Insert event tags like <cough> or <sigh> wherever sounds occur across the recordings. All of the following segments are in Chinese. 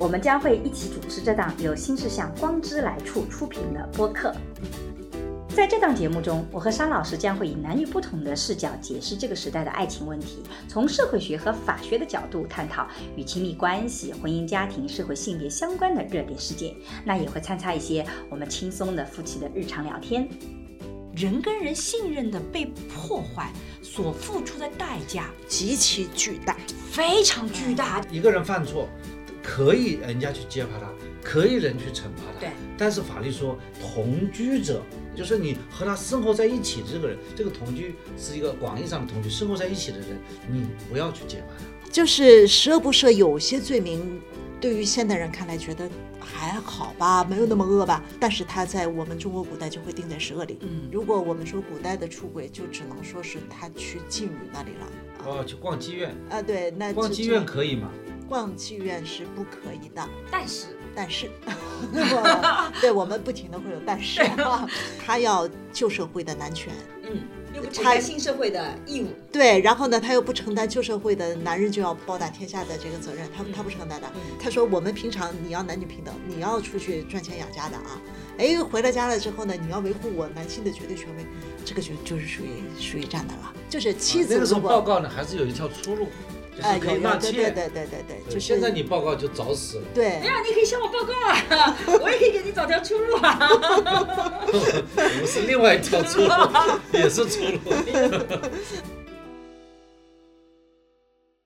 我们将会一起主持这档由新世相光之来处出品的播客。在这档节目中，我和商老师将会以男女不同的视角解释这个时代的爱情问题，从社会学和法学的角度探讨与亲密关系、婚姻家庭、社会性别相关的热点事件。那也会参差一些我们轻松的夫妻的日常聊天。人跟人信任的被破坏，所付出的代价极其巨大，非常巨大。一个人犯错。可以人家去揭发他，可以人去惩罚他。对。但是法律说，同居者就是你和他生活在一起的这个人，这个同居是一个广义上的同居，生活在一起的人，你不要去揭发他。就是涉不涉有些罪名，对于现代人看来觉得还好吧，没有那么恶吧。但是他在我们中国古代就会定在十恶里。嗯。如果我们说古代的出轨，就只能说是他去妓女那里了。哦，去逛妓院。啊，对，那逛妓院可以吗？逛妓院是不可以的，但是。但是，<laughs> <laughs> 对我们不停的会有但是，他要旧社会的男权，嗯，又不承担新社会的义务，对，然后呢，他又不承担旧社会的男人就要包打天下的这个责任，他他不承担的，他说我们平常你要男女平等，你要出去赚钱养家的啊，哎，回了家了之后呢，你要维护我男性的绝对权威，这个就就是属于属于这样的了，就是妻子那个时候报告呢，还是有一条出路。哎，可以纳妾，对对对对对，就现在你报告就早死了。对，没有，你可以向我报告啊，我也可以给你找条出路啊。<laughs> 我们是另外一条出路，也是出路。<laughs>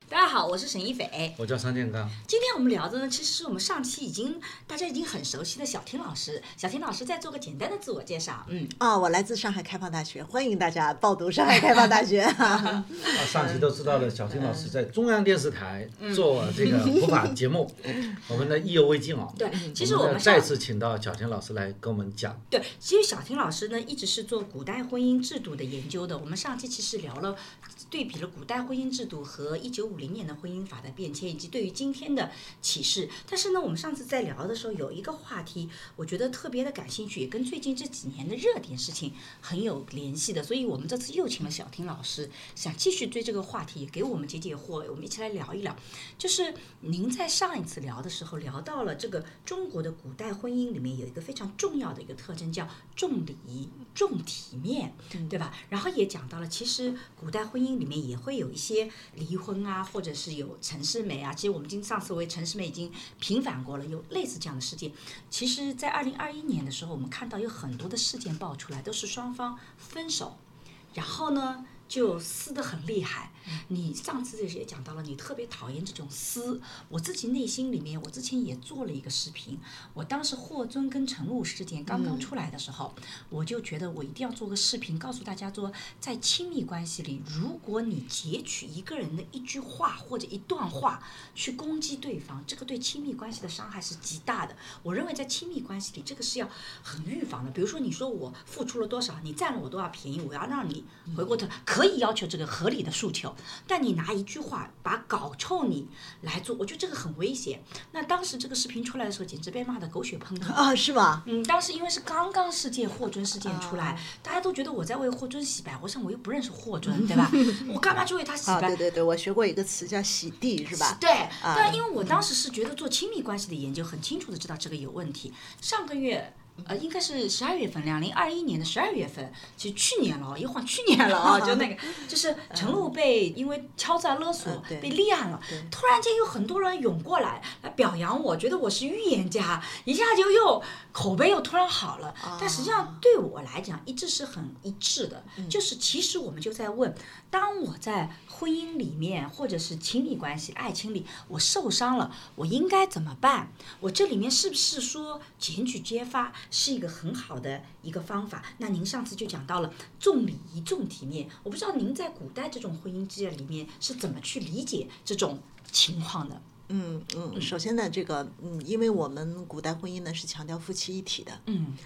大家好，我是沈一斐，我叫张建刚。今天我们聊的呢，其实是我们上期已经大家已经很熟悉的小婷老师。小婷老师再做个简单的自我介绍。嗯，啊，我来自上海开放大学，欢迎大家报读上海开放大学。啊，上期都知道了，小婷老师在中央电视台做这个普法节目，<laughs> 我们的意犹未尽啊。对，其实我们再次请到小婷老师来跟我们讲。对，其实小婷老师呢，一直是做古代婚姻制度的研究的。我们上期其实聊了，对比了古代婚姻制度和一九五零。零年的婚姻法的变迁，以及对于今天的启示。但是呢，我们上次在聊的时候，有一个话题，我觉得特别的感兴趣，也跟最近这几年的热点事情很有联系的。所以我们这次又请了小婷老师，想继续对这个话题给我们解解惑。我们一起来聊一聊。就是您在上一次聊的时候，聊到了这个中国的古代婚姻里面有一个非常重要的一个特征，叫重礼重体面，对吧？然后也讲到了，其实古代婚姻里面也会有一些离婚啊。或者是有陈世美啊，其实我们今上次为陈世美已经平反过了，有类似这样的事件。其实，在二零二一年的时候，我们看到有很多的事件爆出来，都是双方分手，然后呢？就撕得很厉害。你上次也讲到了，你特别讨厌这种撕。我自己内心里面，我之前也做了一个视频。我当时霍尊跟陈露事件刚刚出来的时候，我就觉得我一定要做个视频，告诉大家说，在亲密关系里，如果你截取一个人的一句话或者一段话去攻击对方，这个对亲密关系的伤害是极大的。我认为在亲密关系里，这个是要很预防的。比如说，你说我付出了多少，你占了我多少便宜，我要让你回过头。可以要求这个合理的诉求，但你拿一句话把搞臭你来做，我觉得这个很危险。那当时这个视频出来的时候，简直被骂的狗血喷头啊，是吧？嗯，当时因为是刚刚事件霍尊事件出来，大家都觉得我在为霍尊洗白，我想我又不认识霍尊，<laughs> 对吧？我干嘛去为他洗白？对对对，我学过一个词叫洗地，是吧？对，但因为我当时是觉得做亲密关系的研究，很清楚的知道这个有问题。上个月。呃，应该是十二月份，两零二一年的十二月份，其实去年了，一晃去年了啊，就那个，就是陈露被因为敲诈勒索被立案了，突然间有很多人涌过来来表扬我，觉得我是预言家，一下就又口碑又突然好了。但实际上对我来讲一直是很一致的，就是其实我们就在问，当我在婚姻里面或者是亲密关系、爱情里，我受伤了，我应该怎么办？我这里面是不是说检举揭发？是一个很好的一个方法。那您上次就讲到了重礼仪、重体面，我不知道您在古代这种婚姻制里面是怎么去理解这种情况的。嗯嗯，首先呢，这个嗯，因为我们古代婚姻呢是强调夫妻一体的。嗯。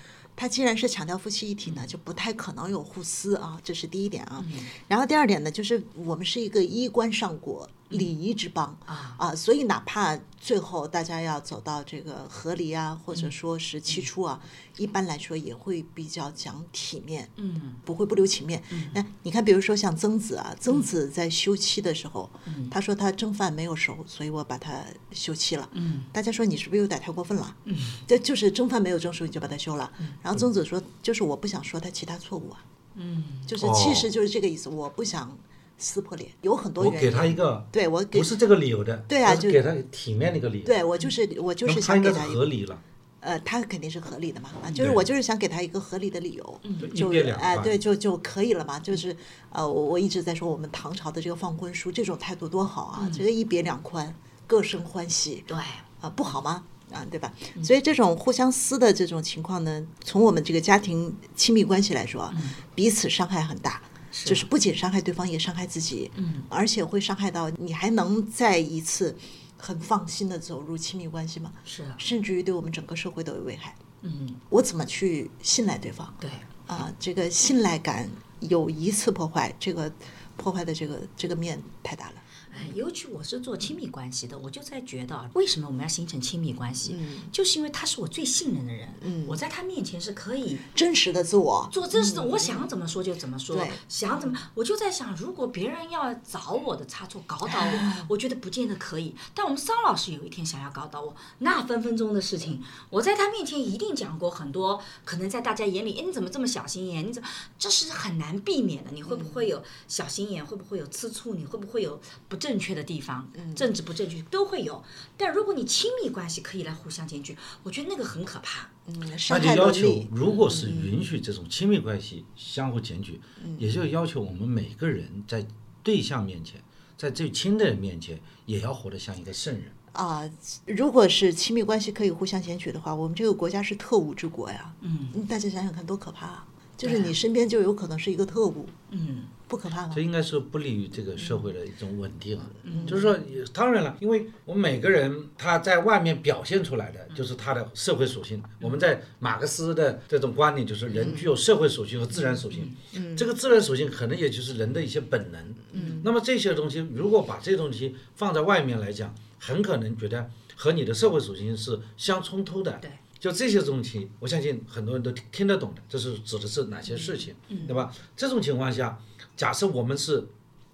它既然是强调夫妻一体呢，就不太可能有互撕啊，这是第一点啊。嗯然后第二点呢，就是我们是一个衣冠上国、礼仪之邦啊。啊，所以哪怕最后大家要走到这个和离啊，或嗯。者说是期初啊，一般来说也会比较讲体面，嗯。不会不留情面。那你看，比如说像曾子啊，曾子在休妻的时候，他说他蒸饭没有熟，所以我把他休妻了。嗯。大家说你是不是有点太过分了？嗯，这就是蒸饭没有蒸熟你就把他休了。然后曾子说，就是我不想说他其他错误啊，嗯。就是其实就是这个意思，我不想撕破脸，有很多我原因。给他一个对我给不是这个理由的，对啊就是给他体面的一个理由。对我就是我就是想给他一个合理了。呃，他肯定是合理的嘛，啊，就是我就是想给他一个合理的理由，就就一哎、宽对，就就可以了嘛。就是呃，我我一直在说我们唐朝的这个放婚书这种态度多好啊，这个一别两宽，各生欢喜对，啊，不好吗？啊，对吧？所以这种互相撕的这种情况呢，从我们这个家庭亲密关系来说啊，彼此伤害很大。就是不仅伤害对方，也伤害自己，嗯，而且会伤害到你还能再一次很放心的走入亲密关系吗？是啊，甚至于对我们整个社会都有危害。嗯我怎么去信赖对方对，啊？这个信赖感有一次破坏，这个破坏的这个这个面太大了。哎，尤其我是做亲密关系的，我就在觉得啊，为什么我们要形成亲密关系？嗯就是因为他是我最信任的人，嗯我在他面前是可以真实的自我，做真实的，我想怎么说就怎么说对，想怎么，我就在想，如果别人要找我的差错搞倒我，<laughs> 我觉得不见得可以。但我们桑老师有一天想要搞倒我，那分分钟的事情，我在他面前一定讲过很多，可能在大家眼里，哎，你怎么这么小心眼？你怎么，这是很难避免的。你会不会有小心眼？会不会有吃醋？你会不会有不正确的地方？政治不正确都会有。但如果你亲密关系可以来互相检举，我觉得那个很可怕。嗯，那伤害就要求，，如果是允许这种亲密关系相互检举，也就要求我们每个人在对象面前，在最亲的人面前，也要活得像一个圣人。啊，如果是亲密关系可以互相检举的话，我们这个国家是特务之国呀。嗯大家想想看，多可怕啊！就是你身边就有可能是一个特务，嗯不可怕吗这？应该是不利于这个社会的一种稳定嗯。就是说，也当然了，因为我们每个人他在外面表现出来的就是他的社会属性。我们在马克思的这种观点，就是人具有社会属性和自然属性。这个自然属性可能也就是人的一些本能。那么这些东西，如果把这些东西放在外面来讲，很可能觉得和你的社会属性是相冲突的。对。就这些东西，我相信很多人都听听得懂的，这是指的是哪些事情，对吧？这种情况下，假设我们是，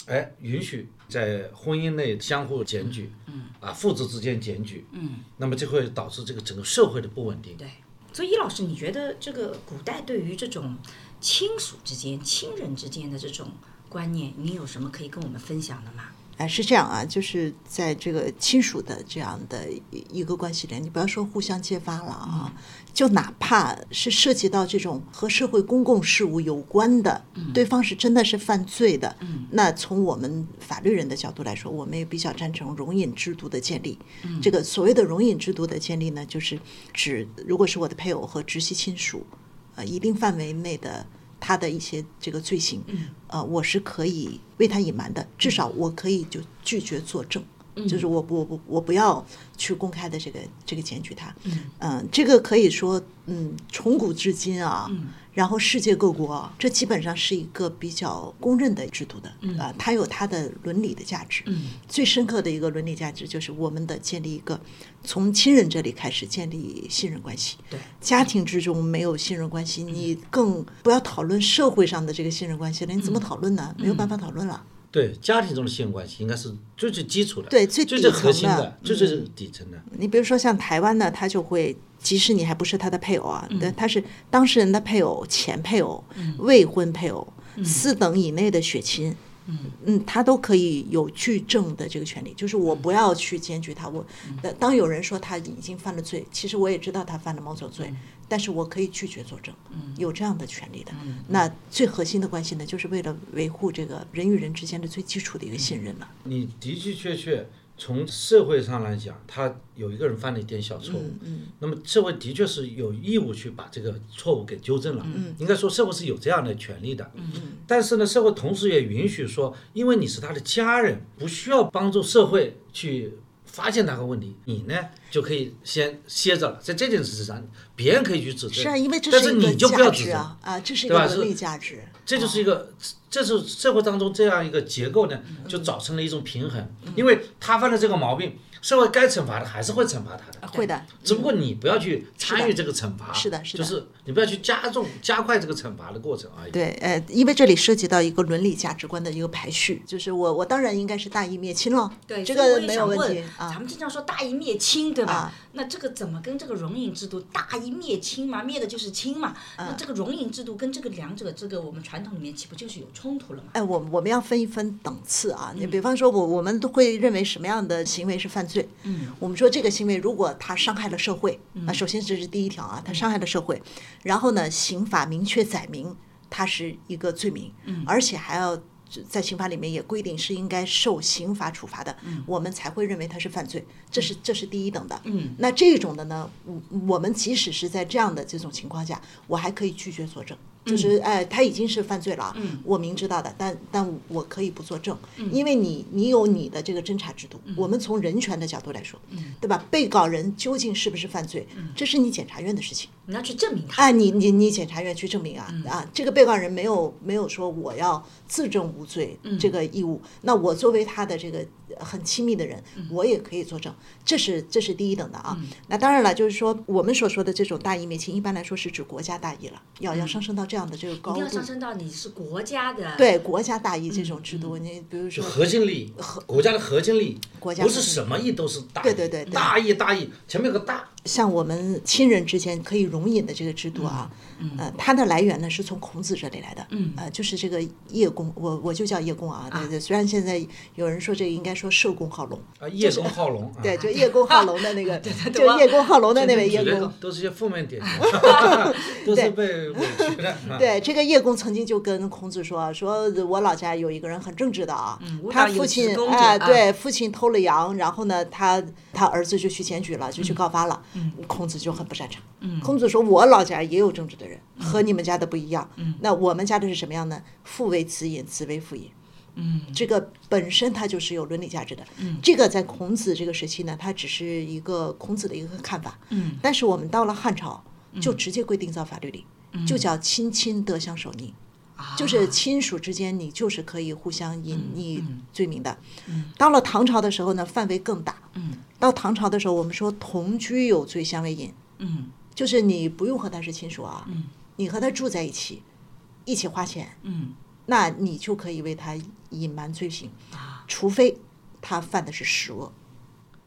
哎，允许在婚姻内相互检举，嗯，啊，父子之间检举，嗯，那么就会导致这个整个社会的不稳定。对。所以，易老师，你觉得这个古代对于这种亲属之间、亲人之间的这种观念，你有什么可以跟我们分享的吗？哎，是这样啊，就是在这个亲属的这样的一一个关系里，你不要说互相揭发了啊，就哪怕是涉及到这种和社会公共事务有关的，对方是真的是犯罪的，那从我们法律人的角度来说，我们也比较赞成容隐制度的建立。这个所谓的容隐制度的建立呢，就是指如果是我的配偶和直系亲属，呃，一定范围内的。他的一些这个罪行，呃，我是可以为他隐瞒的，至少我可以就拒绝作证，就是我不我不我不要去公开的这个这个检举他，嗯、这个可以说，嗯，从古至今啊，然后世界各国啊，这基本上是一个比较公认的制度的，啊、它有它的伦理的价值，最深刻的一个伦理价值就是我们的建立一个从亲人这里开始建立信任关系，对，家庭之中没有信任关系，你更不要讨论社会上的这个信任关系了。你怎么讨论呢？没有办法讨论了。对家庭中的信任关系应该是最最基础的，对最最核心的的，最最底层的。你比如说像台湾呢，他就会，即使你还不是他的配偶啊，嗯但他是当事人的配偶、前配偶、未婚配偶、四等以内的血亲。嗯，他都可以有举证的这个权利，就是我不要去检举他。我，呃当有人说他已经犯了罪，其实我也知道他犯了某种罪，但是我可以拒绝作证，有这样的权利的。那最核心的关系呢，就是为了维护这个人与人之间的最基础的一个信任了。你的的确确从社会上来讲，他有一个人犯了一点小错误，嗯那么社会的确是有义务去把这个错误给纠正了。应该说社会是有这样的权利的。但是呢，社会同时也允许说，因为你是他的家人，不需要帮助社会去发现那个问题，你呢就可以先歇着了，在这件事上，别人可以去指责，是啊，因为这但是一个你就不要价指正，值啊啊，这是一对吧？是个伦理价值。这就是一个，这是社会当中这样一个结构呢，嗯。就造成了一种平衡，因为他犯了这个毛病，社会该惩罚的还是会惩罚他的，会的，只不过你不要去参与这个惩罚，是的是的。就是你不要去加重、加快这个惩罚的过程而已。对，呃，因为这里涉及到一个伦理价值观的一个排序，就是我我当然应该是大义灭亲了，对，这所以我个没有问也想问题啊。咱们经常说大义灭亲，对吧？啊那这个怎么跟这个容隐制度大义灭亲嘛？灭的就是亲嘛？啊那这个容隐制度跟这个两者，这个我们传统里面岂不就是有冲突了吗？哎，我我们要分一分等次啊。嗯你比方说，我我们都会认为什么样的行为是犯罪？嗯，我们说这个行为如果它伤害了社会，嗯那首先这是第一条啊，它伤害了社会。然后呢，刑法明确载明它是一个罪名，嗯。而且还要。在刑法里面也规定是应该受刑法处罚的，我们才会认为它是犯罪，这是这是第一等的。嗯，那这种的呢，我我们即使是在这样的这种情况下，我还可以拒绝作证，就是哎，他已经是犯罪了啊，我明知道的，但但我可以不作证，因为你你有你的这个侦查制度，我们从人权的角度来说，对吧？被告人究竟是不是犯罪，这是你检察院的事情。你要去证明他。啊，你你你检察院去证明啊、啊，这个被告人没有没有说我要自证无罪这个义务，那我作为他的这个很亲密的人，我也可以作证，这是这是第一等的啊。那当然了，就是说我们所说的这种大义灭亲，一般来说是指国家大义了，要要上升到这样的这个高度一定要上。升到你是国家的，对国家大义这种制度，你比如说核心利益，国家的核心利益，国家不是什么义都是大义，对对对对大义大义，前面有个大，像我们亲人之间可以容隐的这个制度啊，呃，它的来源呢是从孔子这里来的，嗯呃，就是这个叶公，我我就叫叶公啊，对对，虽然现在有人说这个应该说寿公好龙，啊，叶公好龙，<laughs> 啊对，就叶公好龙的那个，<laughs> 对就叶公好龙的那位叶公。都是些负面典型，都是被委屈的。啊对，这个叶公曾经就跟孔子说：“说我老家有一个人很正直的啊，无他父亲啊对，父亲偷了羊，然后呢，他他儿子就去检举了，就去告发了。孔子就很不擅长。孔子说：“我老家也有正直的人，和你们家的不一样。那我们家的是什么样呢？父为子隐，子为父隐。嗯，这个本身它就是有伦理价值的。嗯，这个在孔子这个时期呢，它只是一个孔子的一个看法。嗯，但是我们到了汉朝，就直接规定在法律里，就叫亲亲得相守匿。就是亲属之间，你就是可以互相隐匿罪名的。到了唐朝的时候呢，范围更大。到唐朝的时候，我们说同居有罪相为隐，嗯就是你不用和他是亲属啊，嗯你和他住在一起，一起花钱，嗯那你就可以为他隐瞒罪行，啊，除非他犯的是十恶，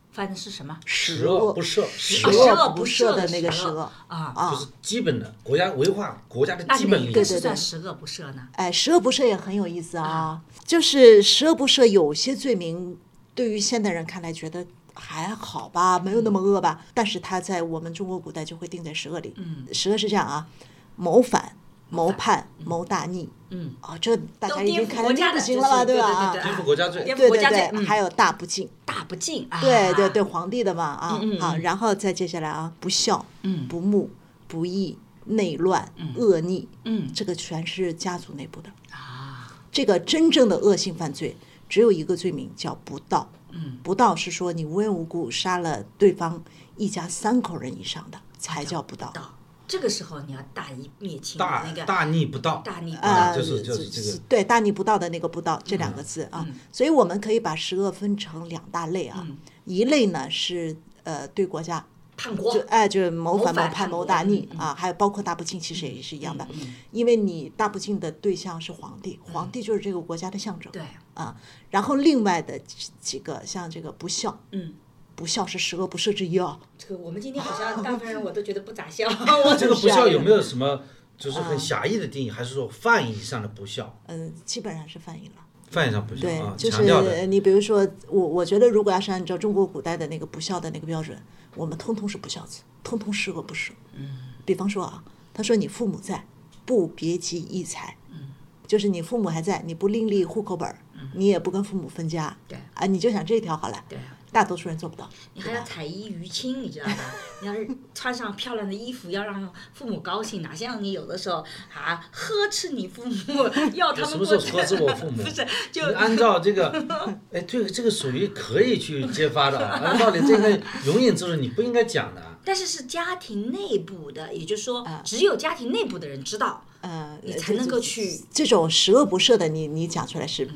犯的是什么？十恶不赦，十恶不赦的那个十恶啊，啊就。是基本的国家文化国家的基本利益哪个。是对算十恶不赦呢？哎，十恶不赦也很有意思啊，就是十恶不赦，有些罪名对于现代人看来觉得还好吧，没有那么恶吧，但是他在我们中国古代就会定在十恶里。嗯。十恶是这样啊，谋反、谋叛、谋大逆。嗯，啊，这大家已经看得不国家的行了吧，对吧？对对啊颠覆国家罪，颠覆对对国家罪，对，嗯。还有大不敬，大不敬啊，对对对，皇帝的嘛啊啊，然后再接下来啊，不孝、嗯。不睦、不义、内乱、恶逆，嗯。这个全是家族内部的。啊，这个真正的恶性犯罪只有一个罪名，叫不道。嗯，不道是说你无缘无故杀了对方一家三口人以上的，才叫不道。到这个时候你要大义灭亲，大那个。大逆不道，大逆不啊，道，就是就是这个。对大逆不道的那个不道这两个字啊，所以我们可以把十恶分成两大类啊，一类呢是呃对国家叛国就，哎，就是谋反、谋叛、谋大逆嗯啊，还有包括大不敬，其实也是一样的，因为你大不敬的对象是皇帝，皇帝就是这个国家的象征对，啊。然后另外的几几个像这个不孝，嗯。不孝是十恶不赦之一啊。这个我们今天好像 <laughs> 大部分人我都觉得不咋笑 <laughs> <laughs> 我这个不孝有没有什么就是很狭义的定义，还是说泛义上的不孝？嗯，基本上是泛义了。泛义上不孝对啊，，就是你比如说，我我觉得如果要是按照中国古代的那个不孝的那个标准，我们通通是不孝子，通通十恶不赦。嗯，比方说啊，他说你父母在，不别急异财。嗯，就是你父母还在，你不另立户口本儿，你也不跟父母分家。对啊，你就想这条好了。对，大多数人做不到。你还要彩衣娱亲，你知道吧？<laughs> 你要是穿上漂亮的衣服，要让父母高兴，哪像你有的时候啊呵斥你父母，<laughs> 要他们什么时候过呵斥我父母？<laughs> 不是，就按照这个，哎，这个这个属于可以去揭发的啊。按道理，这个永远就是你不应该讲的啊。但是是家庭内部的，也就是说，啊只有家庭内部的人知道，呃，你才能够去这种十恶不赦的你，你讲出来是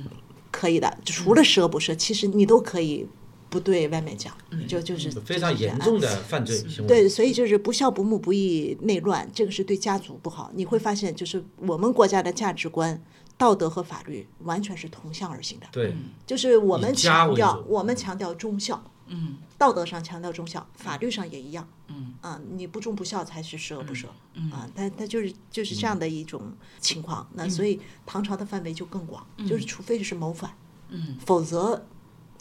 可以的。除了十恶不赦，其实你都可以不对外面讲，就就是非常严。重的犯罪行为。对，所以就是不孝不睦不义内乱，这个是对家族不好。你会发现，就是我们国家的价值观、道德和法律完全是同向而行的。对，就是我们强调，我们强调忠孝，嗯道德上强调忠孝，法律上也一样。嗯啊，你不忠不孝才是十恶不赦。嗯啊，但但就是就是这样的一种情况。那所以唐朝的范围就更广，就是除非是谋反，嗯否则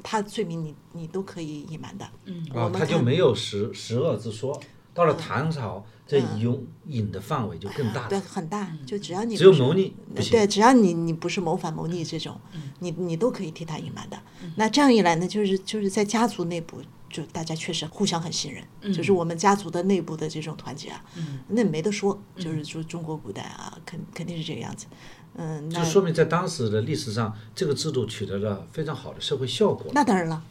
他罪名你你都可以隐瞒的。嗯。啊他就没有十十恶之说。到了唐朝，这嗯。隐隐的范围就更大对，很大，就只要你只有谋逆对，只要你你不是谋反谋逆这种，你你都可以替他隐瞒的。那这样一来呢，就是就是在家族内部，就大家确实互相很信任，就是我们家族的内部的这种团结啊，那没得说，就是说中国古代啊，肯肯定是这个样子。嗯，那就说明在当时的历史上，这个制度取得了非常好的社会效果。那当然了，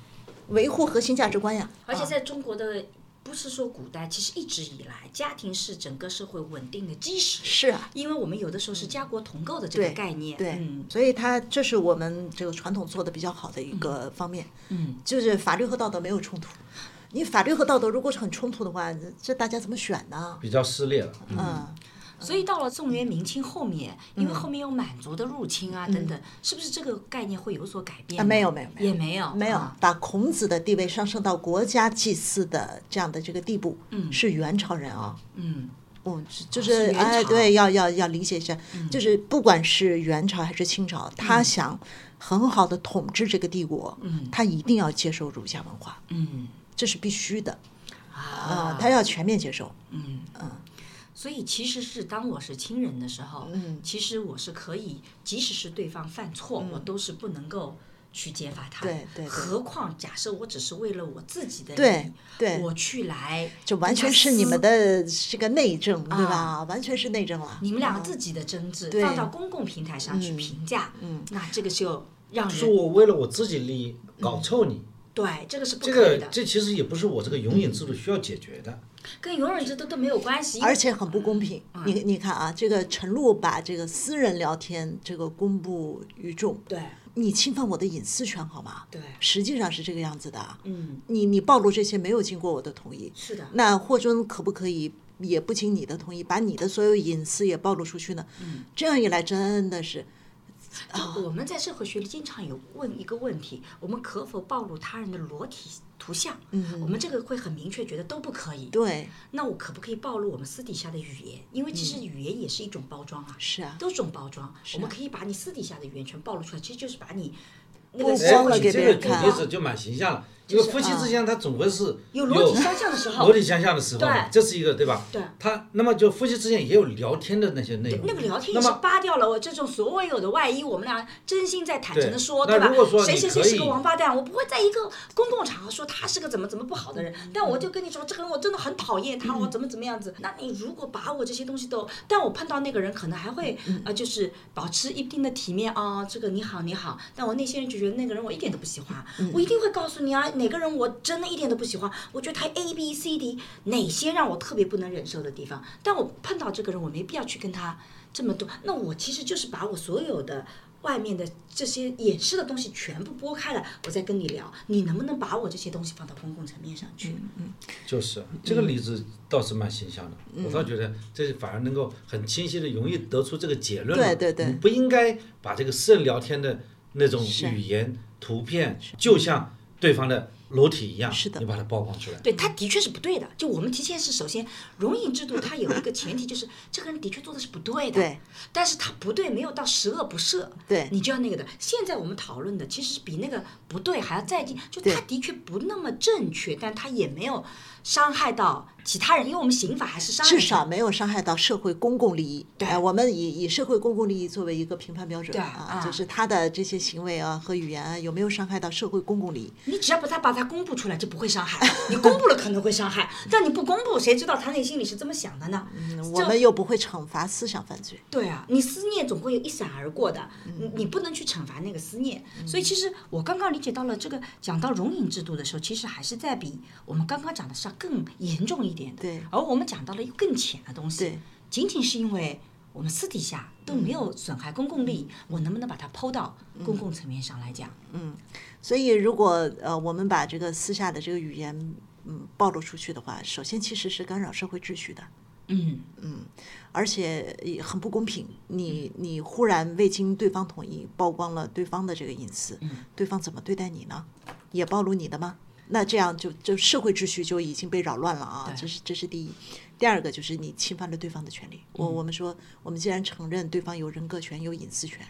维护核心价值观呀。啊而且在中国的，不是说古代，其实一直以来，家庭是整个社会稳定的基石。是啊，因为我们有的时候是家国同构的这个概念，对，嗯所以它这是我们这个传统做的比较好的一个方面，嗯，就是法律和道德没有冲突。你法律和道德如果是很冲突的话，这这大家怎么选呢？比较撕裂了。嗯，所以到了宋元明清后面，因为后面有满族的入侵啊等等，是不是这个概念会有所改变啊，没有没有没有。也没有没有啊。把孔子的地位上升到国家祭祀的这样的这个地步，嗯。是元朝人啊。嗯。嗯，就就是是哎，对，要要要理解一下，就是不管是元朝还是清朝，他想很好的统治这个帝国，嗯。他一定要接受儒家文化，嗯。这是必须的啊。啊，他要全面接受。嗯。嗯所以其实是当我是亲人的时候，嗯其实我是可以，即使是对方犯错，我都是不能够去揭发他的。对对对何况假设我只是为了我自己的利对益，对我去来就完全是你们的这个内政，对吧？完全是内政了。你们两个嗯自己的争执对放到公共平台上去嗯评价，嗯那这个就让是人我为了我自己利益搞臭你，对这个是不这可以的，个这其实也不是我这个永远制度需要解决的。跟永远制度都没有关系。而且很不公平。嗯你你看啊，这个陈露把这个私人聊天这个公布于众，对你侵犯我的隐私权好吗？对，实际上是这个样子的啊。嗯，你你暴露这些没有经过我的同意，是的，那霍尊可不可以也不经你的同意，把你的所有隐私也暴露出去呢？嗯这样一来，真的是就我们在社会学里经常有问一个问题：我们可否暴露他人的裸体图像？嗯我们这个会很明确觉得都不可以。对，那我可不可以暴露我们私底下的语言？因为其实语言也是一种包装啊，是啊，都是种包装。我们可以把你私底下的语言全暴露出来，其实就是把你那个光了给别人看举例子就蛮形象了，因为夫妻之间他总归是有裸体相向的时候裸体相向的时候，对这是一个对吧？对他那么就夫妻之间也有聊天的那些内容。那个聊天也是扒掉了我这种所有的外衣，我们俩真心在坦诚的说，对吧谁谁谁是个王八蛋，我不会在一个公共场合说他是个怎么怎么不好的人，但我就跟你说，这个人我真的很讨厌他，我怎么怎么样子。那你如果把我这些东西都，但我碰到那个人可能还会呃，就是保持一定的体面啊，这个你好你好，但我内心人就觉得那个人我一点都不喜欢，我一定会告诉你啊，哪个人我真的一点都不喜欢，我觉得他 A B C D 哪些让我特别不能忍受的地方，但我碰到这个人，我没必要去跟他这么多，那我其实就是把我所有的。外面的这些掩饰的东西全部拨开了，我再跟你聊，你能不能把我这些东西放到公共层面上去？嗯就是这个例子倒是蛮形象的，嗯我倒觉得这反而能够很清晰的、容易得出这个结论。对对对你不应该把这个私人聊天的那种语言、图片，就像对方的裸体一样，是的你把它曝光出来。对，他的确是不对的。就我们提前是首先容隐制度，它有一个前提就是这个人的确做的是不对的，对，但是他不对没有到十恶不赦，对你就要那个的。现在我们讨论的其实是比那个不对还要再进，就他的确不那么正确，但他也没有伤害到其他人，因为我们刑法还是伤害至少没有伤害到社会公共利益。对哎，我们以以社会公共利益作为一个评判标准对啊，啊就是他的这些行为啊和语言啊有没有伤害到社会公共利益？你只要把他把他它公布出来就不会伤害，你公布了可能会伤害，但你不公布，谁知道他内心里是这么想的呢？嗯我们又不会惩罚思想犯罪。对啊，你思念总会有一闪而过的，你你不能去惩罚那个思念。所以其实我刚刚理解到了这个，讲到容隐制度的时候，其实还是在比我们刚刚讲的是要更严重一点的。对而我们讲到了一个更浅的东西，仅仅是因为我们私底下都没有损害公共利益，我能不能把它抛到公共层面上来讲？嗯所以，如果呃我们把这个私下的这个语言嗯暴露出去的话，首先其实是干扰社会秩序的，嗯，而且也很不公平。你你忽然未经对方同意曝光了对方的这个隐私，对方怎么对待你呢？也暴露你的吗？那这样就就社会秩序就已经被扰乱了啊！这是这是第一。第二个就是你侵犯了对方的权利。我我们说，我们既然承认对方有人格权、有隐私权，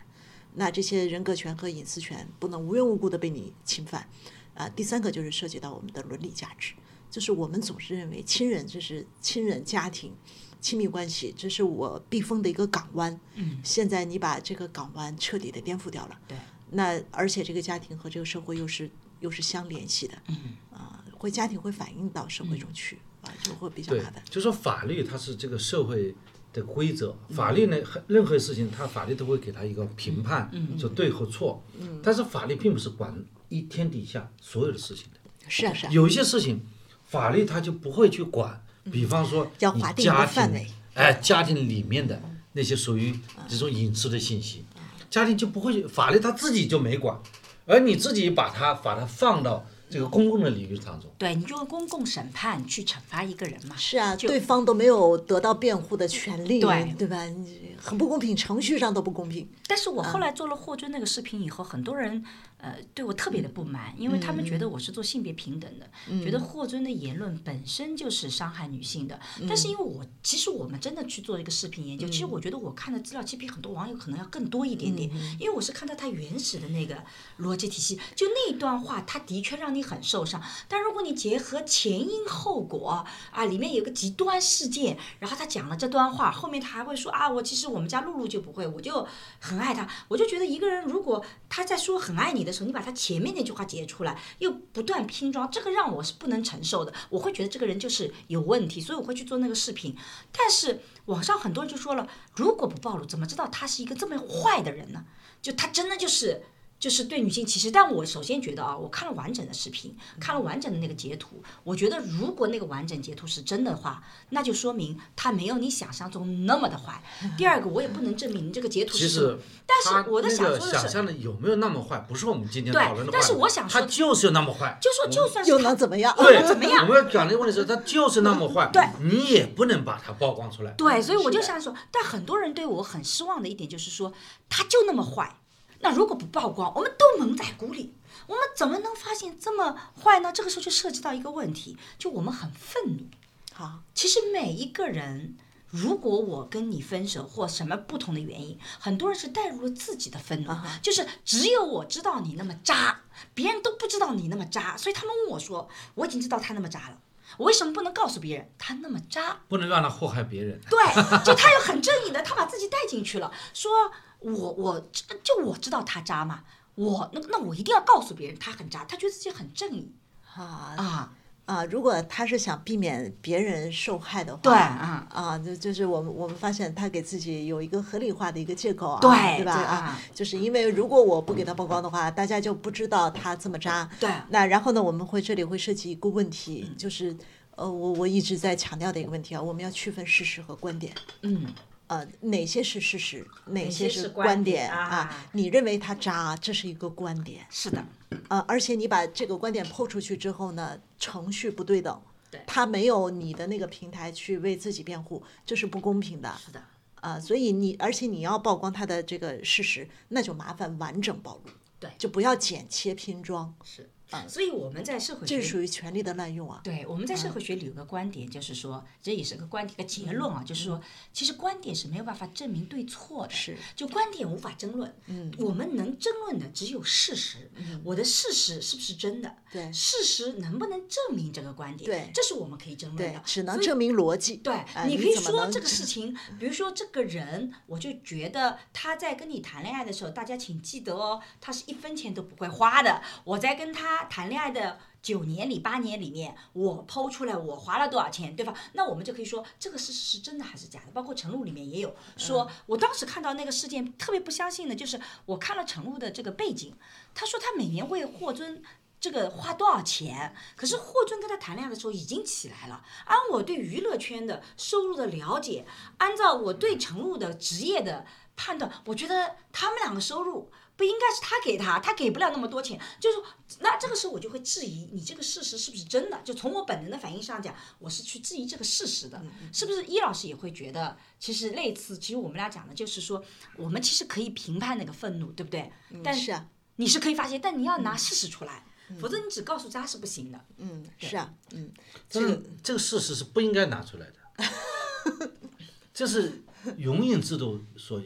那这些人格权和隐私权不能无缘无故的被你侵犯。啊，第三个就是涉及到我们的伦理价值，就是我们总是认为亲人这是亲人、家庭、亲密关系，这是我避风的一个港湾。嗯，现在你把这个港湾彻底的颠覆掉了。对。那而且这个家庭和这个社会又是又是相联系的。嗯。啊，会家庭会反映到社会中去，啊，就会比较对麻烦。，就说法律它是这个社会的规则，法律呢，很任何事情它法律都会给它一个评判，说对和错。但是法律并不是管一天底下所有的事情的，是啊是啊。有一些事情法律它就不会去管，比方说你家庭，哎，家庭里面的那些属于这种隐私的信息，家庭就不会法律它自己就没管，而你自己把它把它放到这个公共的领域当中。对，你就用公共审判去惩罚一个人嘛。是啊，对方都没有得到辩护的权利，对对吧？你很不公平，程序上都不公平。但是我后来做了霍尊那个视频以后，很多人呃对我特别的不满，因为他们觉得我是做性别平等的，觉得霍尊的言论本身就是伤害女性的。但是因为我其实我们真的去做一个视频研究，其实我觉得我看的资料其实比很多网友可能要更多一点点，因为我是看到他原始的那个逻辑体系，就那段话，他的确让你很受伤。但如果你结合前因后果啊，里面有个极端事件，然后他讲了这段话，后面他还会说啊，我其实我们家露露就不会，我就很爱他。我就觉得一个人如果他在说很爱你的时候，你把他前面那句话截出来，又不断拼装，这个让我是不能承受的。我会觉得这个人就是有问题，所以我会去做那个视频。但是网上很多人就说了，如果不暴露，怎么知道他是一个这么坏的人呢？就他真的就是。就是对女性歧视，但我首先觉得啊，我看了完整的视频，看了完整的那个截图，我觉得如果那个完整截图是真的话，那就说明他没有你想象中那么的坏。<laughs> 第二个，我也不能证明你这个截图是其实，但是我的想想说的是，想象的有没有那么坏，不是我们今天讨论的对。但是我想说他就是那么坏。就说就算是又能怎么样？对，怎么样我们要讲的问题是，他就是那么坏，对你也不能把它曝光出来。对，所以我就想说，但很多人对我很失望的一点就是说，他就那么坏。那如果不曝光，我们都蒙在鼓里，我们怎么能发现这么坏呢？这个时候就涉及到一个问题，就我们很愤怒。好，其实每一个人，如果我跟你分手或什么不同的原因，很多人是带入了自己的愤怒，就是只有我知道你那么渣，别人都不知道你那么渣，所以他们问我说，我已经知道他那么渣了，我为什么不能告诉别人他那么渣？不能让他祸害别人。对，<laughs> 就他又很正义的，他把自己带进去了，说我我就就我知道他渣嘛，我那那我一定要告诉别人他很渣，他觉得自己很正义啊啊，啊！如果他是想避免别人受害的话，对啊啊，就就是我们我们发现他给自己有一个合理化的一个借口啊，对对吧？啊就是因为如果我不给他曝光的话，大家就不知道他这么渣。对那然后呢，我们会这里会涉及一个问嗯题，就是呃，我我一直在强调的一个问题啊，我们要区分事实和观点。嗯。呃，哪些是事实，哪些是观观点点啊。你认为他渣，这是一个观点。是的，呃，而且你把这个观点抛出去之后呢，程序不对等，对。他没有你的那个平台去为自己辩护，这是不公平的。是的，啊、所以你而且你要曝光他的这个事实，那就麻烦完整暴露，对。就不要剪切拼装，是所以我们在社会这是属于权力的滥用啊。对，我们在社会学里有个观点，就是说，这也是个观点，一个结论啊，就是说，其实观点是没有办法证明对错的，是。就观点无法争论，嗯，我们能争论的只有事实，嗯。我的事实是不是真的，对。事实能不能证明这个观点，对。这是我们可以争论的，，只能证明逻辑。对，啊你可以说这个事情，<laughs> 比如说这个人，我就觉得他在跟你谈恋爱的时候，大家请记得哦，他是一分钱都不会花的。我在跟他他谈恋爱的九年里、八年里面，我剖出来我花了多少钱，对吧？那我们就可以说这个事实是真的还是假的。包括陈露里面也有说，我当时看到那个事件特别不相信的，就是我看了陈露的这个背景，他说他每年为霍尊。这个花多少钱？可是霍尊跟他谈恋爱的时候已经起来了。按我对娱乐圈的收入的了解，按照我对陈露的职业的判断，我觉得他们两个收入不应该是他给他，他给不了那么多钱。就是，那这个时候我就会质疑你这个事实是不是真的？就从我本能的反应上讲，我是去质疑这个事实的，是不是？伊老师也会觉得，其实类似，其实我们俩讲的就是说，我们其实可以评判那个愤怒，对不对？但是啊，你是可以发现，但你要拿事实出来。否则你只告诉他是不行的。嗯，是啊，嗯，这个这个事实是不应该拿出来的，<laughs> 这是永远制度所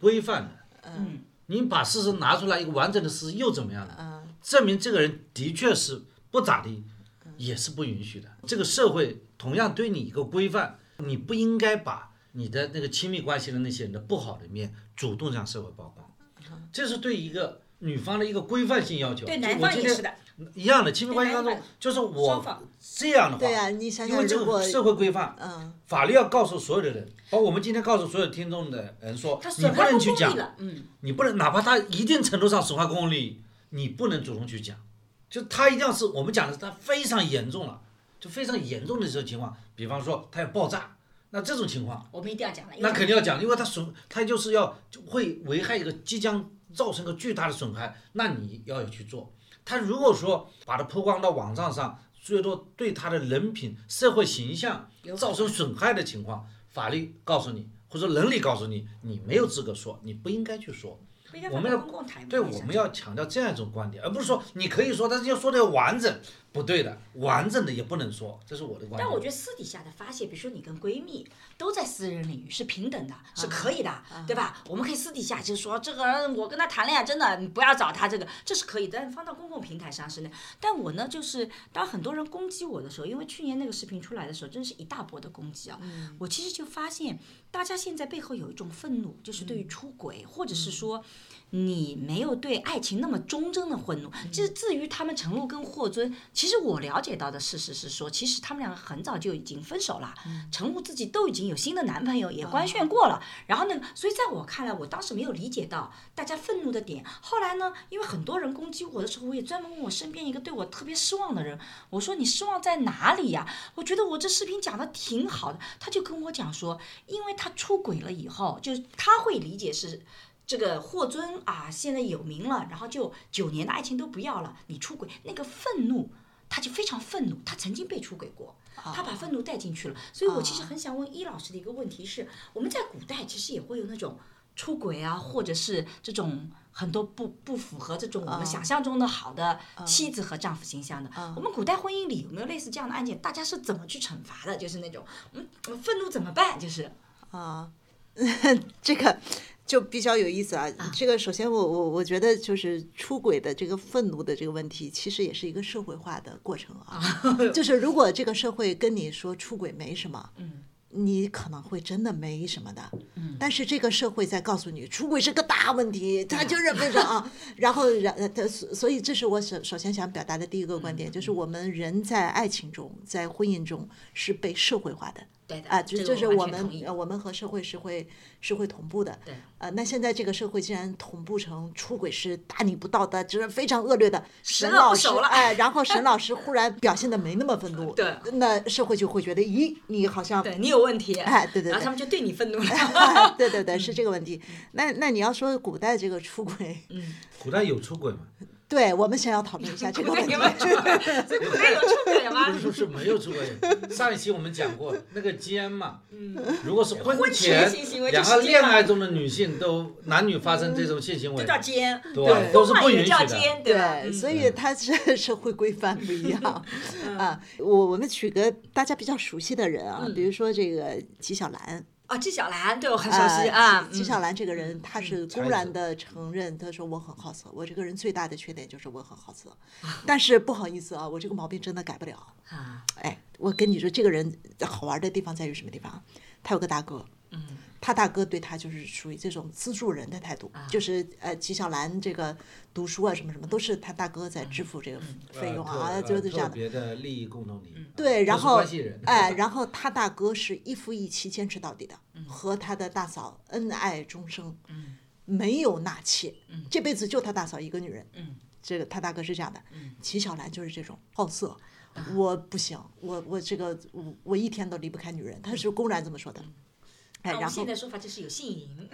规范的。嗯，你把事实拿出来一个完整的事实又怎么样呢？证明这个人的确是不咋地，也是不允许的。这个社会同样对你一个规范，你不应该把你的那个亲密关系的那些人的不好的一面主动向社会曝光，这是对一个。女方的一个规范性要求，对男方也是的，一样的亲密关系当中，就是我这样的话，对呀，你想想，因为这个社会规范，嗯，法律要告诉所有的人，包括我们今天告诉所有听众的人说，你不能去讲，嗯，你不能，哪怕他一定程度上损害公共利益，你不能主动去讲，就他一定要是我们讲的是他非常严重了，就非常严重的这种情况，比方说他要爆炸，那这种情况，我们一定要讲了，那肯定要讲，因为他损，他就是要会危害一个即将。造成个巨大的损害，那你要有去做。他如果说把它曝光到网站上，最多对他的人品、社会形象造成损害的情况，法律告诉你，或者伦理告诉你，你没有资格说，你不应该去说。我们要对，我们要强调这样一种观点，而不是说你可以说，但是要说的要完整。不对的，完整的也不能说，这是我的观点。但我觉得私底下的发泄，比如说你跟闺蜜都在私人领域是平等的，是可以的，对吧？我们可以私底下就说这个人我跟他谈恋爱，真的你不要找他，这个这是可以的。但放到公共平台上是那。但我呢，就是当很多人攻击我的时候，因为去年那个视频出来的时候，真是一大波的攻击啊。我其实就发现，大家现在背后有一种愤怒，就是对于出轨，或者是说你没有对爱情那么忠贞的愤怒。至至于他们陈露跟霍尊。其实我了解到的事实是说，其实他们两个很早就已经分手了，陈露自己都已经有新的男朋友，也官宣过了。然后呢，所以在我看来，我当时没有理解到大家愤怒的点。后来呢，因为很多人攻击我的时候，我也专门问我身边一个对我特别失望的人，我说你失望在哪里呀？我觉得我这视频讲的挺好的。他就跟我讲说，因为他出轨了以后，就是他会理解是。这个霍尊啊，现在有名了，然后就九年的爱情都不要了，你出轨那个愤怒。他就非常愤怒，他曾经被出轨过，他把愤怒带进去了。所以我其实很想问伊老师的一个问题是：我们在古代其实也会有那种出轨啊，或者是这种很多不不符合这种我们想象中的好的妻子和丈夫形象的。我们古代婚姻里有没有类似这样的案件？大家是怎么去惩罚的？就是那种，嗯，愤怒怎么办？就是啊，<laughs> 这个。就比较有意思啊！这个首先，我我我觉得就是出轨的这个愤怒的这个问题，其实也是一个社会化的过程啊。<laughs> 就是如果这个社会跟你说出轨没什么，嗯，你可能会真的没什么的。嗯，但是这个社会在告诉你出轨是个大问题，他就是为什么？然后然他所所以这是我首首先想表达的第一个观点，就是我们人在爱情中，在婚姻中是被社会化的。啊，就就是我们呃，我们和社会是会是会同步的。对。呃，那现在这个社会既然同步成出轨是大逆不道的，就是非常恶劣的。沈老师，哎，然后沈老师忽然表现的没那么愤怒。对。那社会就会觉得，咦，你好像对你有问题。哎，对对。然后他们就对你愤怒了。<laughs> 对对对，<laughs> 是这个问题。那那你要说古代这个出轨，嗯，古代有出轨吗？对，我们先要讨论一下这个问题。<laughs> 没有出轨吗？不是说是没有出轨。上一期我们讲过那个奸嘛，嗯，如果是婚前两个恋爱中的女性都男女发生这种性行为，叫奸，对，都是不允许的。对，所以它是 <laughs> 社会规范不一样 <laughs> 啊。我我们举个大家比较熟悉的人啊，比如说这个纪晓岚。啊，纪晓岚对我很熟悉啊。纪晓岚这个人，他是公然的承认，他说我很好色，我这个人最大的缺点就是我很好色，<laughs> 但是不好意思啊，我这个毛病真的改不了啊。哎，我跟你说，这个人好玩的地方在于什么地方？他有个大哥，嗯，他大哥对他就是属于这种资助人的态度，就是呃纪晓岚这个读书啊什么什么都是他大哥在支付这个费用啊，呃就是这样的。别的利益共同体。对，然后哎，然后他大哥是一夫一妻坚持到底的，和他的大嫂恩爱终生，没有纳妾，这辈子就他大嫂一个女人。这个他大哥是这样的，纪晓岚就是这种好色。我不行，我我这个我我一天都离不开女人，他是公然这么说的。哎，然后按我们现在说法就是有性瘾，<laughs>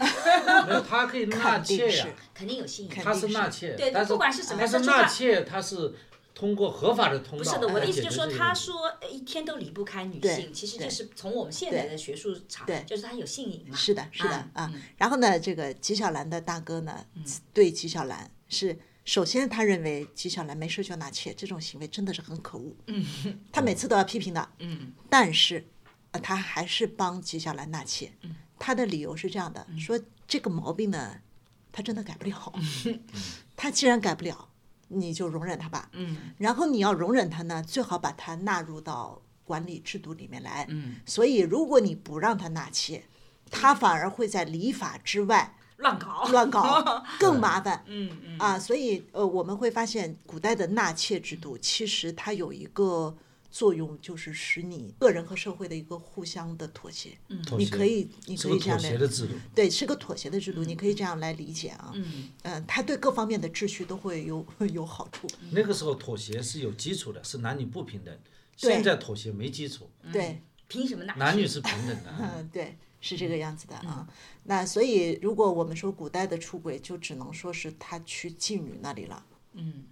没有，他可以纳肯定妾呀是，肯定有性瘾。肯他是纳妾，对但不管是什么但是样就他纳妾他是通过合法的通道。不是的，我的意思就是说，他说呃一天都离不开女性，其实就是从我们现在的学术场对，就是他有性瘾嘛。是的，是的啊啊。然后呢，这个纪晓岚的大哥呢，对纪晓岚是首先他认为纪晓岚没事就纳妾这种行为真的是很可恶，他每次都要批评的，但是呃他还是帮纪晓岚纳妾。他的理由是这样的，说这个毛病呢，他真的改不了。他既然改不了，你就容忍他吧。嗯然后你要容忍他呢，最好把他纳入到管理制度里面来。嗯所以如果你不让他纳妾，他反而会在礼法之外乱搞，乱搞，<laughs> 更麻烦。嗯嗯啊，所以呃，我们会发现古代的纳妾制度其实它有一个作用，就是使你个人和社会的一个互相的妥协。嗯你可以，你可以这样来协的制度。对，是个妥协的制度，你可以这样来理解啊。嗯，嗯，它对各方面的秩序都会有 <laughs> 有好处。那个时候妥协是有基础的，是男女不平等。现在妥协没基础，对，凭什么纳妾？男女是平等的。嗯，对，是这个样子的啊。那所以，如果我们说古代的出轨，就只能说是他去妓女那里了。嗯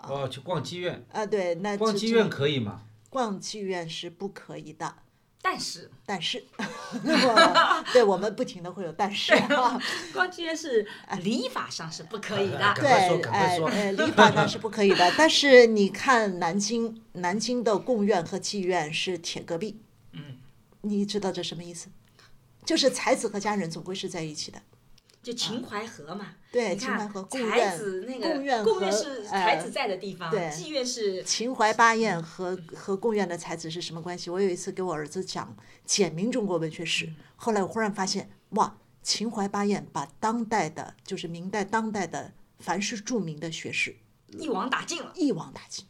哦，去逛妓院，啊，对，那逛妓院可以吗？逛妓院是不可以的。但是但是，我 <laughs> <laughs> 对我们不停的会有但是啊，逛妓院是礼法上是不可以的。对，哎呃，礼法上是不可以的。<laughs> 但是你看南京，南京的贡院和妓院是铁隔壁，嗯，你知道这什么意思？就是才子和佳人总归是在一起的。就秦淮河嘛，对秦淮河贡才院子那个贡院贡院是呃才子在的地方，对妓院是秦淮八艳和和贡院的才子是什么关系？我有一次给我儿子讲简明中国文学史，后来我忽然发现，哇，秦淮八艳把当代的，就是明代当代的凡是著名的学士一网打尽了，一网打尽，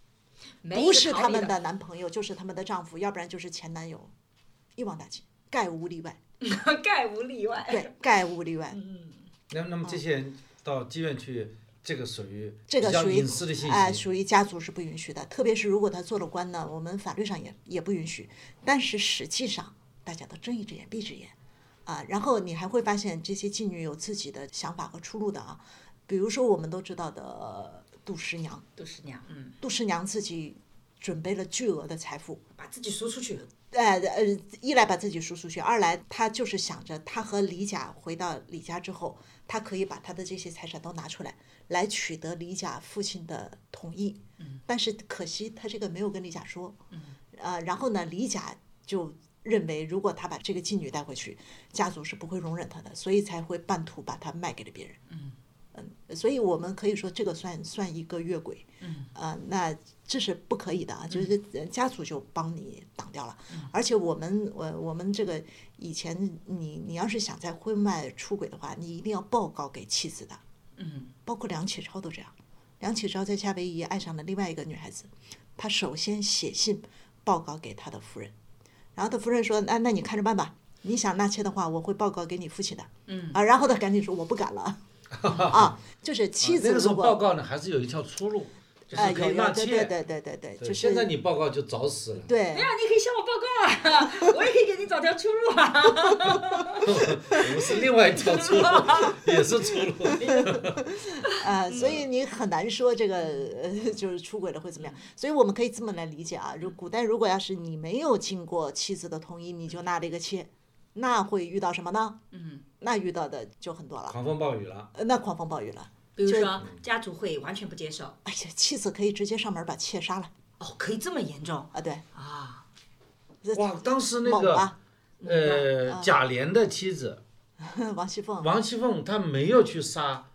不是他们的男朋友，就是他们的丈夫，要不然就是前男友，一网打尽，概无例外。<laughs> 概无例外。对，概无例外。那那么这些人到妓院去，这个属于这个属于隐私的信息。哎、属于家族是不允许的。特别是如果他做了官呢，我们法律上也也不允许。但是实际上，大家都睁一只眼闭一只眼啊。然后你还会发现这些妓女有自己的想法和出路的啊。比如说我们都知道的呃杜十娘，杜十娘，嗯，杜十娘自己准备了巨额的财富，把自己赎出去，呃呃，一来把自己赎出去，二来他就是想着他和李甲回到李家之后，他可以把他的这些财产都拿出来，来取得李甲父亲的同意。但是可惜他这个没有跟李甲说。呃，然后呢，李甲就认为如果他把这个妓女带回去，家族是不会容忍他的，所以才会半途把她卖给了别人。嗯，所以我们可以说这个算算一个越轨。嗯，呃，那这是不可以的啊，就是呃家族就帮你挡掉了。而且我们我我们这个以前你你要是想在婚外出轨的话，你一定要报告给妻子的。嗯，包括梁启超都这样。梁启超在夏威夷爱上了另外一个女孩子，他首先写信报告给他的夫人，然后他夫人说：“那那你看着办吧，你想纳妾的话，我会报告给你父亲的。”嗯啊，然后他赶紧说：“我不敢了。” <laughs> 啊，就是妻子那个时候如果报告呢，还是有一条出路，就呃是可以有有对纳妾。对对对对对，对就是现在你报告就早死了。对没有，你可以向我报告啊，我也可以给你找条出路啊。<laughs> 我是另外一条出路，<laughs> 也是出路。啊，所以你很难说这个呃，就是出轨了会怎么样。所以我们可以这么来理解啊，如古代如果要是你没有经过妻子的同意，你就纳了一个妾，那会遇到什么呢？嗯，那遇到的就很多了，狂风暴雨了，呃那狂风暴雨了。比如说家族会完全不接受，哎呀，妻子可以直接上门把妾杀了。哦，可以这么严重？啊！对，啊？哇，当时那个？呃贾琏的妻子 <laughs> 王熙凤。王熙凤，她没有去杀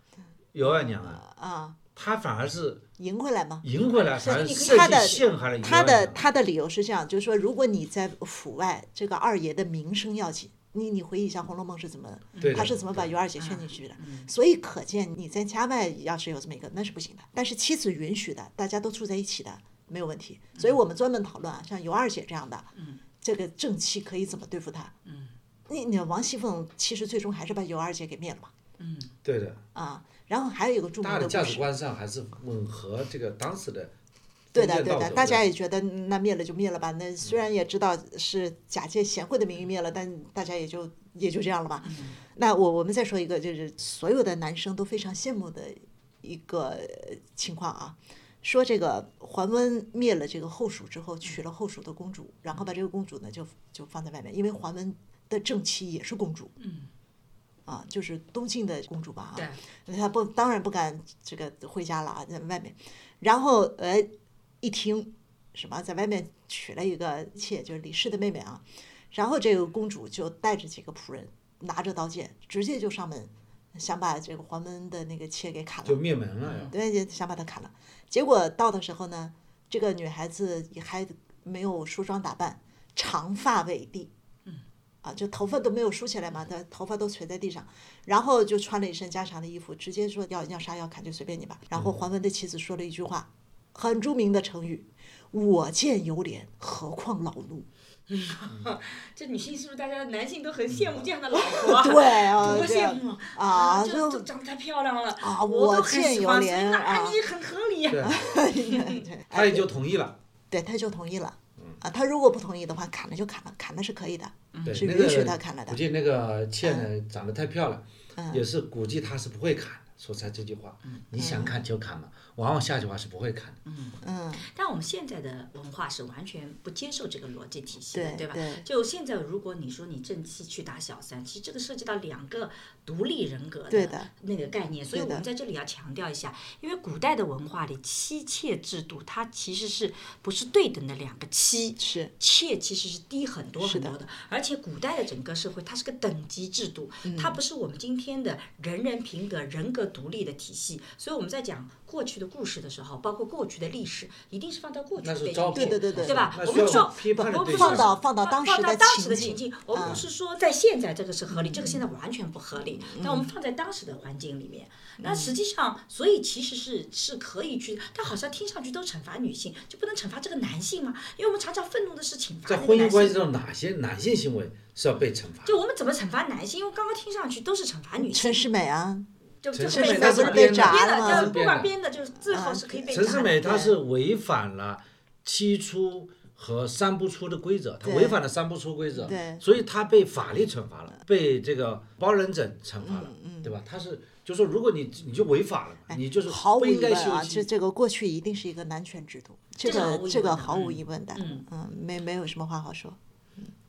尤二娘啊，啊，她反而是赢回来吗？赢回来，反而他的陷害了尤他的。他的理由是这样，就是说，如果你在府外，这个二爷的名声要紧，你你回忆一下《红楼梦》是怎么他是怎么把尤二姐劝进去的？所以可见你在家外要是有这么一个，那是不行的。但是妻子允许的，大家都住在一起的，没有问题。所以我们专门讨论啊，像尤二姐这样的，这个正妻可以怎么对付她？你你王熙凤其实最终还是把尤二姐给灭了嘛？对的，啊，然后还有一个著名大的价值观上还是吻合这个当时的对的对的，大家也觉得那灭了就灭了吧。那虽然也知道是假借贤惠的名义灭了，但大家也就也就这样了吧。那我我们再说一个，就是所有的男生都非常羡慕的一个呃情况啊，说这个桓温灭了这个后蜀之后，娶了后蜀的公主，然后把这个公主呢就就放在外面，因为桓温的正妻也是公主。啊，就是东晋的公主吧啊，对她不当然不敢这个回家了啊，在外面，然后呃一听什么在外面娶了一个妾，就是李氏的妹妹啊，然后这个公主就带着几个仆人，拿着刀剑，直接就上门，想把这个黄门的那个妾给砍了就。灭门了要。对，想把她砍了。结果到的时候呢，这个女孩子也还没有梳妆打扮，长发委地，啊，就头发都没有梳起来嘛，他头发都垂在地上，然后就穿了一身家常的衣服，直接说要要杀要砍就随便你吧。然后桓温的妻子说了一句话，很著名的成语：“我见犹怜，何况老奴。<laughs> 这女性是不是大家男性都很羡慕这样的老婆啊？<laughs> 对啊多羡慕啊就长得太漂亮了啊我见犹怜所以那啊阿姨很合理。<laughs> 啊”对，他也就同意了。对，他就同意了。啊，他如果不同意的话，砍了就砍了，砍了是可以的，对，是允许他砍了的估。计那个倩呢长得太漂亮，嗯也是估计他是不会砍的。说出来这句话，你想砍就砍嘛，往往下句话是不会砍的。嗯，但我们现在的文化是完全不接受这个逻辑体系的，吧？对吧？就现在，如果你说你正妻去打小三，其实这个涉及到两个独立人格的那个概念，所以我们在这里要强调一下，因为古代的文化里妻妾制度，它其实是不是对等的两个妻？是。妾其实是低很多很多的，而且古代的整个社会它是个等级制度，嗯。它不是我们今天的人人平等、人格独立的体系。所以我们在讲过去的故事的时候，包括过去的历史，一定是放到过去的背景对对对对对吧我们说，我们不是放到放到当时的放到当时的情境我们啊不是说在现在这个是合理，这个现嗯在完全不合理。但我们放在当时的环境里面，那实际上，所以其实是是可以去，但好像听上去都惩罚女性，就不能惩罚这个男性吗？因为我们常常愤怒的是惩罚在婚姻关系性。中，哪些男性行为是要被惩罚？就我们怎么惩罚男性？因为刚刚听上去都是惩罚女性陈，世美啊，就就陈世是被美她不是被炸了吗编的，就不管编的，就是最后是可以被陈世美炸的。她是违反了七出和三不出的规则，他违反了三不出规则，所以他被法律惩罚了，被这个包人整惩罚了，嗯对吧？他是就说如果你你就违法了嘛，你就是哎毫无不应该疑问啊，这这个过去一定是一个男权制度，这这个这个毫无嗯疑问的，嗯嗯，没没有什么话好说。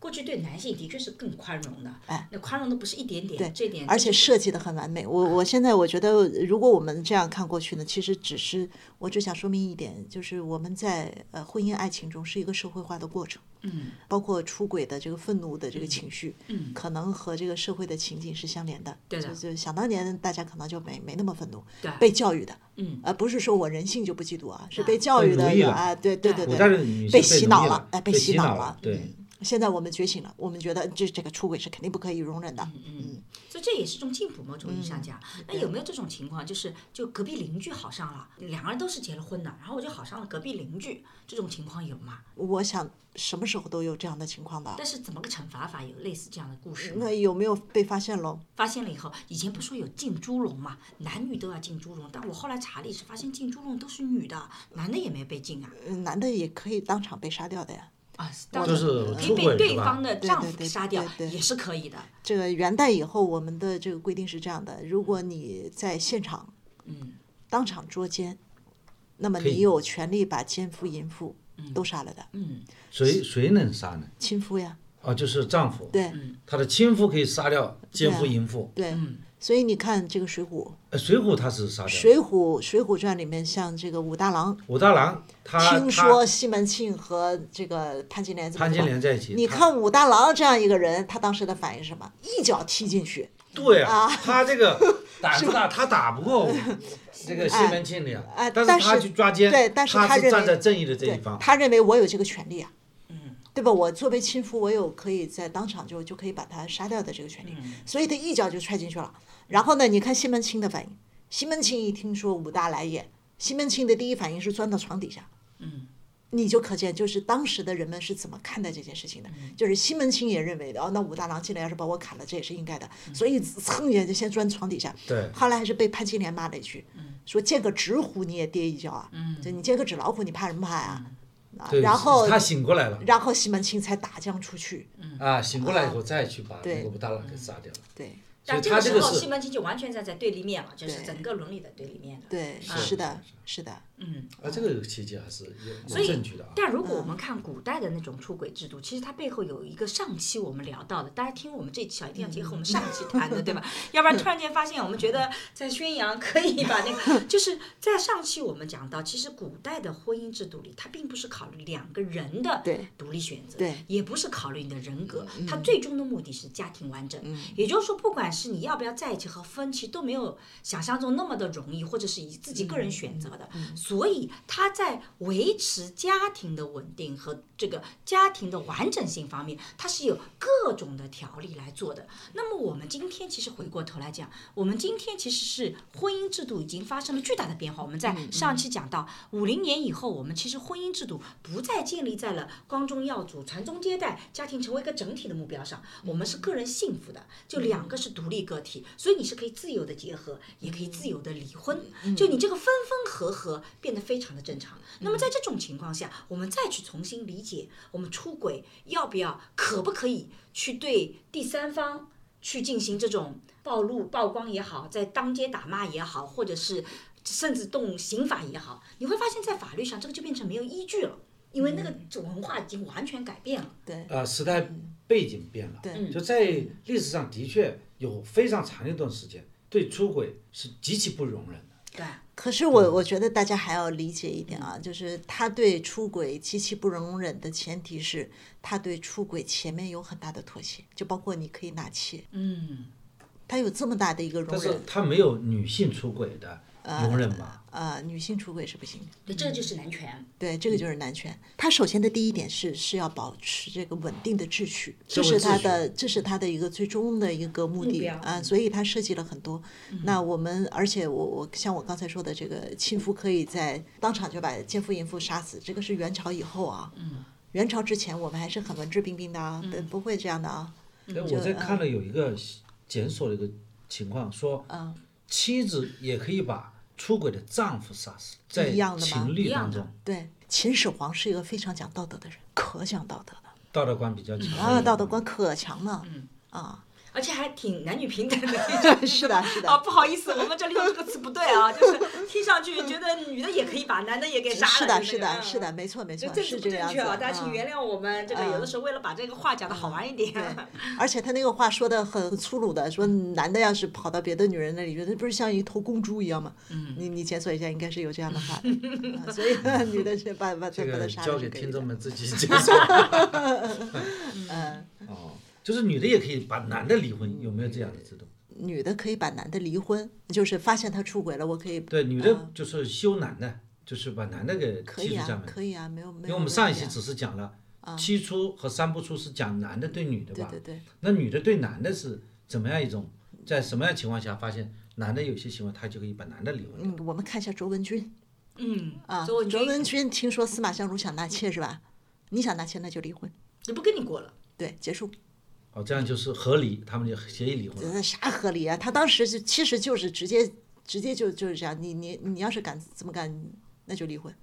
过去对男性的确是更宽容的，哎，那宽容的不是一点点对，这点而且设计的很完美。我我现在我觉得，如果我们这样看过去呢，其实只是我只想说明一点，就是我们在呃婚姻爱情中是一个社会化的过程，嗯。包括出轨的这个愤怒的这个情绪，嗯，可能和这个社会的情景是相连的。对的。就是想当年大家可能就没没那么愤怒，对。被教育的，嗯。而不是说我人性就不嫉妒啊，是被教育的啊，对对对对，被洗脑了，哎，被被洗脑了，对。嗯现在我们觉醒了，我们觉得这这个出轨是肯定不可以容忍的。嗯嗯，所以这也是一种进步，某种意义上讲。嗯那有没有这种情况，就是就隔壁邻居好上了，两个人都是结了婚的，然后我就好上了隔壁邻居，这种情况有吗？我想什么时候都有这样的情况的。但是怎么个惩罚法有类似这样的故事吗？那有没有被发现喽？发现了以后，以前不说有进猪笼嘛，男女都要进猪笼，但我后来查历史发现进猪笼都是女的，男的也没被进啊。呃男的也可以当场被杀掉的呀。啊，当就是出可以被轨对方的丈夫杀掉也是可以的。这个元代以后，我们的这个规定是这样的：如果你在现场嗯当场捉奸，那么你有权利把奸夫淫妇都杀了的，嗯，谁谁能杀呢？亲夫呀，啊，就是丈夫，对他的亲夫可以杀掉奸夫淫妇。对。所以你看这个《水浒》，呃，水浒他是杀《掉。水浒》《水浒传》里面像这个武大郎，武大郎他听说西门庆和这个潘金莲怎么潘金莲在一起，你看武大郎这样一个人，他当时的反应是什么？一脚踢进去，对啊他这个 <laughs> 胆子大，他打不过 <laughs> 这个西门庆的呀。哎但是他去抓奸，对但是他站在正义的这一对方，。他认为我有这个权利啊。对吧？我作为亲夫，我有可以在当场就就可以把他杀掉的这个权利，所以他一脚就踹进去了。然后呢，你看西门庆的反应，西门庆一听说武大来也，西门庆的第一反应是钻到床底下。嗯。你就可见，就是当时的人们是怎么看待这件事情的。就是西门庆也认为的，哦，那武大郎进来要是把我砍了，这也是应该的，所以蹭一下就先钻床底下。对后来还是被潘金莲骂了一句，说见个纸虎你也跌一跤啊，就你见个纸老虎你怕什么怕呀？啊，然后他醒过来了然后西门庆才打将出去。嗯啊，醒过来以后再去把那个武大郎给杀掉了。对但这个时候，西门庆就完全站在对立面了，就是整个伦理的对立面了。对，是是的，是的。嗯。啊，这个奇迹还是所以有有证据的啊。但如果我们看古代的那种出轨制度，其实它背后有一个上期我们聊到的，大家听我们这期啊，一定要结合我们上期谈的，对吧？要不然突然间发现我们觉得在宣扬可以把那个，就是在上期我们讲到，其实古代的婚姻制度里，它并不是考虑两个人的独立选择，对也不是考虑你的人格，它最终的目的是家庭完整。也就是说，不管是你要不要在一起和分，其实都没有想象中那么的容易，或者是以自己个人选择的。所以他在维持家庭的稳定和这个家庭的完整性方面，他是有各种的条例来做的。那么我们今天其实回过头来讲，我们今天其实是婚姻制度已经发生了巨大的变化。我们在上期讲到五零年以后，我们其实婚姻制度不再建立在了光宗耀祖、传宗接代、家庭成为一个整体的目标上，我们是个人幸福的，就两个是独立个体，所以你是可以自由的结合，也可以自由的离婚，就你这个分分合合变得非常的正常。那么在这种情况下，我们再去重新理解我们出轨要不要、可不可以去对第三方去进行这种暴露、曝光也好，在当街打骂也好，或者是甚至动刑法也好，你会发现在法律上这个就变成没有依据了，因为那个文化已经完全改变了。对。呃，时代背景变了，对。就在历史上的确有非常长一段时间，对出轨是极其不容忍的。对，可是我我觉得大家还要理解一点啊，就是他对出轨极其不容忍的前提是他对出轨前面有很大的妥协，就包括你可以纳妾，嗯，他有这么大的一个容但是忍。他没有女性出轨的容忍吧？呃，女性出轨是不行的，对，这个就是男权。对，这个就是男权。他首先的第一点是是要保持这个稳定的秩序，这是他的这是他的一个最终的一个目的标啊，所以他设计了很多。那我们而且我我像我刚才说的，这个亲夫可以在当场就把奸夫淫妇杀死，这个是元朝以后啊。嗯元朝之前我们还是很文质彬彬的啊，不不会这样的啊。哎，我在看了有一个检索的一个情况，说嗯妻子也可以把出轨的丈夫杀死，在情侣一样的当中，对，秦始皇是一个非常讲道德的人，可讲道德了道德观比较强。啊，道德观可强了。啊，而且还挺男女平等的。<laughs> 是的，是的。啊，不好意思，我们这里用这个词不对啊，<laughs> 就是听上去觉得女的也可以把男的也给杀了。是的，是的，是的，没错，没错，是这样子。正确啊，大家请嗯原谅我们。这个有的时候为了把这个话讲的好玩一点。对，而且他那个话说的很粗鲁的，说男的要是跑到别的女人那里去，那不是像一头公猪一样吗？嗯，你你检索一下，应该是有这样的话 <laughs> 所以女的是把把这把他杀了交给听众们自己解释。嗯，哦，就是女的也可以把男的离婚，有没有这样的制度？女的可以把男的离婚，就是发现他出轨了，我可以对，女的就是休男的，就是把男的给踢出家门。可以啊，没有没有。因为我们上一期只是讲了七出和三不出是讲男的对女的吧？对对对，那女的对男的是怎么样一种？在什么样情况下发现男的有些行为，他就可以把男的离婚？嗯，我们看一下卓文君嗯，啊，卓文君，卓文君听说司马相如想纳妾是吧？你想纳妾那就离婚，你不跟你过了。对，结束。哦，这样就是合理，他们就协议离婚了。啥合理啊？他当时是其实就是直接直接就就是这样，你你你要是敢这么干，那就离婚。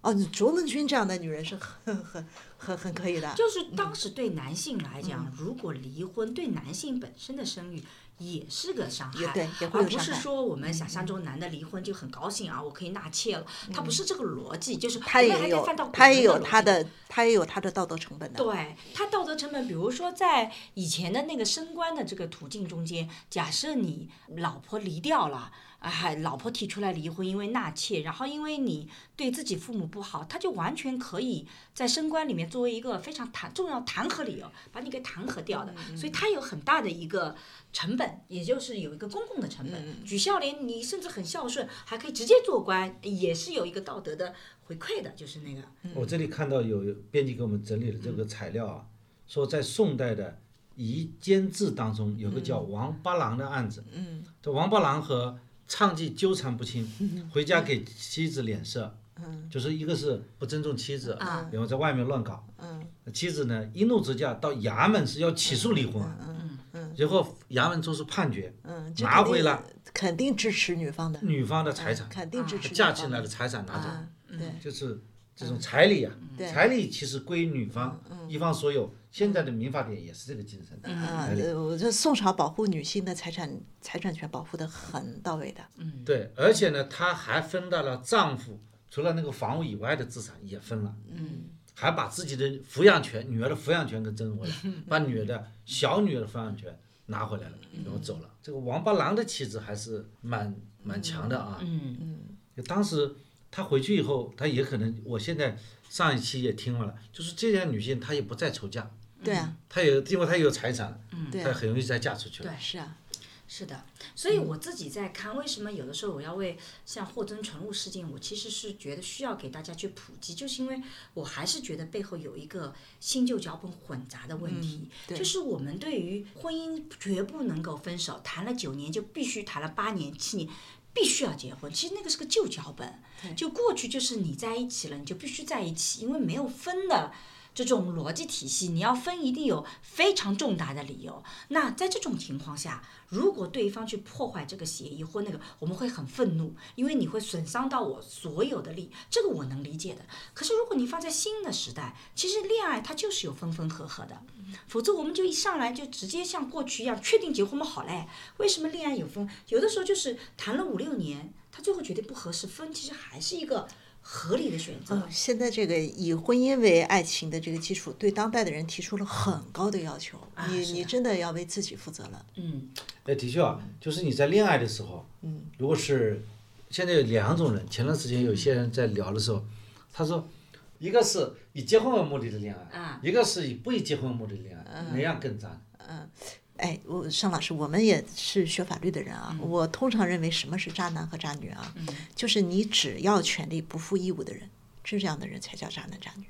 哦，卓文君这样的女人是很很很很可以的。就是当时对男性来讲，如果离婚，对男性本身的声誉也是个伤害，也对也会而不是说我们想象中男的离婚就很高兴啊，我可以纳妾了，他不是这个逻辑，就是他也有他也有他的他也有他的道德成本的。对他道德成本，比如说在以前的那个升官的这个途径中间，假设你老婆离掉了。哎，老婆提出来离婚，因为纳妾，然后因为你对自己父母不好，他就完全可以在升官里面作为一个非常弹重要弹劾理由，把你给弹劾掉的。所以他有很大的一个成本，也就是有一个公共的成本。举孝廉，你甚至很孝顺，还可以直接做官，也是有一个道德的回馈的，就是那个。我这里看到有编辑给我们整理的这个材料啊，说在宋代的夷监制当中有个叫王八郎的案子。嗯。这王八郎和娼妓纠缠不清，回家给妻子脸色。嗯。就是一个是不尊重妻子，然后在外面乱搞。嗯。妻子呢一怒之下到衙门是要起诉离婚。嗯嗯。然后衙门做出判决。嗯。拿回了。肯定支持女方的。女方的财产。肯定支持。嫁进来的财产拿走。对。就是这种彩礼啊，彩礼其实归女方，一方所有。现在的民法典也是这个精神。啊，我这宋朝保护女性的财产财产权保护的很到位的。嗯。对，而且呢，他还分到了丈夫除了那个房屋以外的资产也分了。嗯。还把自己的抚养权、女儿的抚养权给争回来，<laughs> 把女儿的小女儿的抚养权拿回来了，然后走了。这个王八郎的妻子还是蛮蛮强的啊。嗯嗯。当时他回去以后，他也可能，我现在上一期也听了，就是这些女性她也不再愁嫁。对啊。她有，因为他有财产，对她很容易再嫁出去了。对，是啊。是的，所以我自己在看，为什么有的时候我要为像霍尊纯露事件，我其实是觉得需要给大家去普及，就是因为我还是觉得背后有一个新旧脚本混杂的问题，就是我们对于婚姻绝不能够分手，谈了九年就必须谈了八年七年，必须要结婚。其实那个是个旧脚本，就过去就是你在一起了，你就必须在一起，因为没有分的。这种逻辑体系，你要分一定有非常重大的理由。那在这种情况下，如果对方去破坏这个协议或那个，我们会很愤怒，因为你会损伤到我所有的利，这个我能理解的。可是如果你放在新的时代，其实恋爱它就是有分分合合的，否则我们就一上来就直接像过去一样确定结婚嘛好嘞。为什么恋爱有分？有的时候就是谈了五六年，他最后觉得不合适分，其实还是一个。合理的选择。现在这个以婚姻为爱情的这个基础，对当代的人提出了很高的要求。你你真的要为自己负责了。嗯。哎，的确啊，就是你在恋爱的时候，嗯，如果是现在有两种人，前段时间有些人在聊的时候，他说，一个是以结婚为目的的恋爱，啊一个是以不以结婚为目的的恋爱，哪样更渣？嗯。哎，我尚老师，我们也是学法律的人啊。我通常认为什么是渣男和渣女啊？就是你只要权利不负义务的人，这样的人才叫渣男渣女。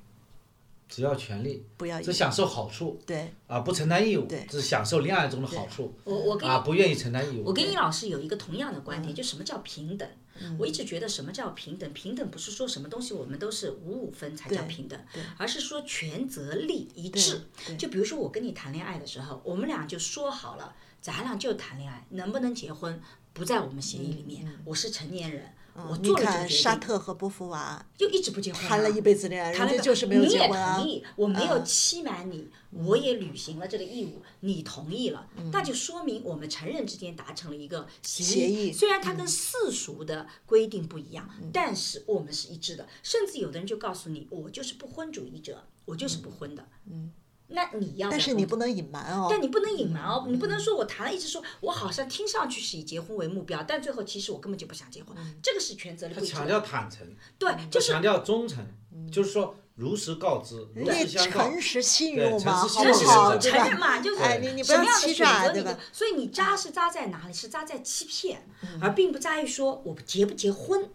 只要权利，不要只享受好处，对啊，不承担义务，对，只享受恋爱中的好处。我我跟啊，不愿意承担义务。我跟尹老师有一个同样的观点，就什么叫平等？我一直觉得什么叫平等？平等不是说什么东西我们都是五五分才叫平等，而是说权责利一致。就比如说我跟你谈恋爱的时候，我们俩就说好了，咱俩就谈恋爱，能不能结婚不在我们协议里面。我是成年人。我做了这个决定。沙特和波伏娃就一直不结婚，谈了一辈子恋爱，谈了就是没有结婚啊。你也同意，我没有欺瞒你，我也履行了这个义务，你同意了，那就说明我们成人之间达成了一个协议。虽然它跟世俗的规定不一样，但是我们是一致的。甚至有的人就告诉你，我就是不婚主义者，我就是不婚的。嗯。那你要，但是你不能隐瞒哦。但你不能隐瞒哦，你不能说我谈了，一直说我好像听上去是以结婚为目标，但最后其实我根本就不想结婚。这个是权责的他强调坦诚，对，就是强调忠诚，就是说如实告知，如实相告。诚实信用嘛，好不好？承认嘛，就是哎，你你不要欺诈，对吧？所以你扎是扎在哪里？是扎在欺骗，而并不在于说我结不结婚。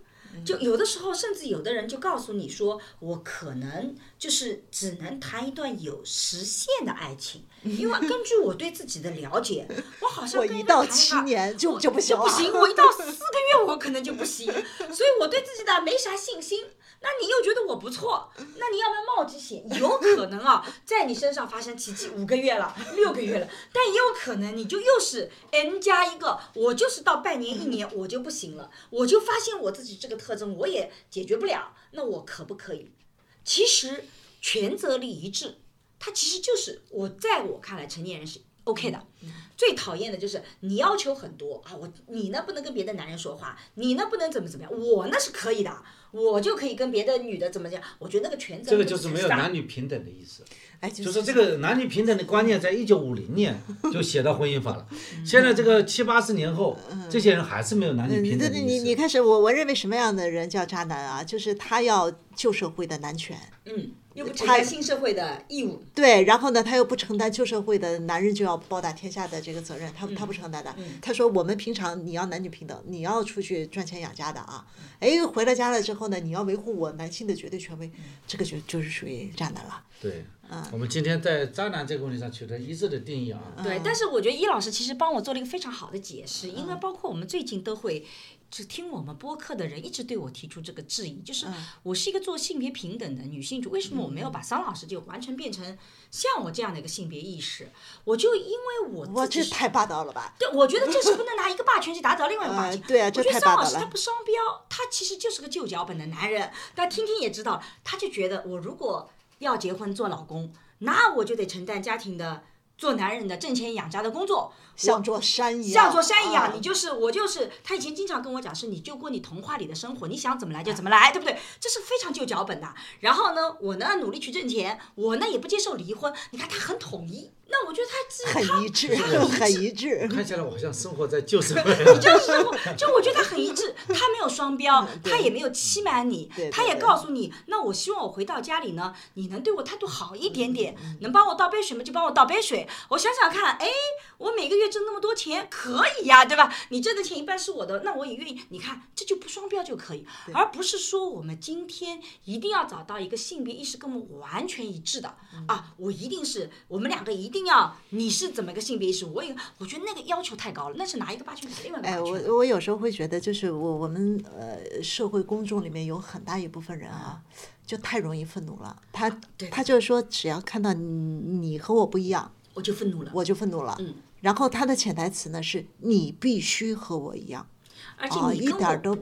就有的时候，甚至有的人就告诉你说，我可能就是只能谈一段有实现的爱情，<laughs> 因为根据我对自己的了解，我好像我一到七年就就不行，不行，我一到四个月我可能就不行，所以我对自己的没啥信心。那你又觉得我不错，那你要不要冒这险？有可能啊，<laughs> 在你身上发生奇迹，五个月了，六个月了，<laughs> 但也有可能你就又是 N 加一个，我就是到半年一年我就不行了，我就发现我自己这个特征我也解决不了，那我可不可以？其实权责力一致，它其实就是我在我看来成年人是 OK 的，最讨厌的就是你要求很多啊，我你呢不能跟别的男人说话，你呢不能怎么怎么样，我那是可以的，我就可以跟别的女的怎么讲，我觉得那个权责这个就是没有男女平等的意思。哎，就就是这个男女平等的观念，在一九五零年 <laughs> 就写到婚姻法了。现在这个七八十年后，这些人还是没有男女平等的意思。你你开始，我我认为什么样的人叫渣男啊？就是他要旧社会的男权，嗯，又不承担新社会的义务，对，然后呢，他又不承担旧社会的男人就要包打天下的这个责任，他他不承担的。他说我们平常你要男女平等，你要出去赚钱养家的啊，哎，回了家了之后呢，你要维护我男性的绝对权威，这个就就是属于渣男了。对，嗯我们今天在渣男这个问题上取得一致的定义啊。对，但是我觉得伊老师其实帮我做了一个非常好的解释，因为包括我们最近都会。只听我们播客的人一直对我提出这个质疑，就是我是一个做性别平等的女性主，为什么我没有把桑老师就完全变成像我这样的一个性别意识？我就因为我哇，自己是这太霸道了吧？对，我觉得这是不能拿一个霸权去打倒另外一个霸权。呃对啊这我觉得太霸道了桑老师他不双标，他其实就是个旧脚本的男人。大家听听也知道，他就觉得我如果要结婚做老公，那我就得承担家庭的。做男人的挣钱养家的工作，像座山一样，像座山一样，啊你就是我就是。他以前经常跟我讲，是你就过你童话里的生活，你想怎么来就怎么来，<laughs> 对不对？这是非常旧脚本的。然后呢，我呢努力去挣钱，我呢也不接受离婚。你看他很统一，那我觉得他自很一致，很一致。看起来我好像生活在旧社会。你 <laughs> 就是生活，就我觉得他很一致，他没有双标，他也没有欺瞒你他也告诉你，那我希望我回到家里呢，你能对我态度好一点点，能帮我倒杯水吗？就帮我倒杯水。我想想看，哎，我每个月挣那么多钱，可以呀，对吧？你挣的钱一半是我的，那我也愿意。你看，这就不双标就可以，而不是说我们今天一定要找到一个性别意识跟我们完全一致的啊，我一定是我们两个一定要你是怎么个性别意识，我也我觉得那个要求太高了，那是拿一个霸权打另外一个霸哎，我我有时候会觉得，就是我我们呃社会公众里面有很大一部分人啊，就太容易愤怒了。他对他就是说，只要看到你你和我不一样，我就愤怒了。我就愤怒了。嗯。然后他的潜台词呢是，你必须和我一样，而且啊，你一点都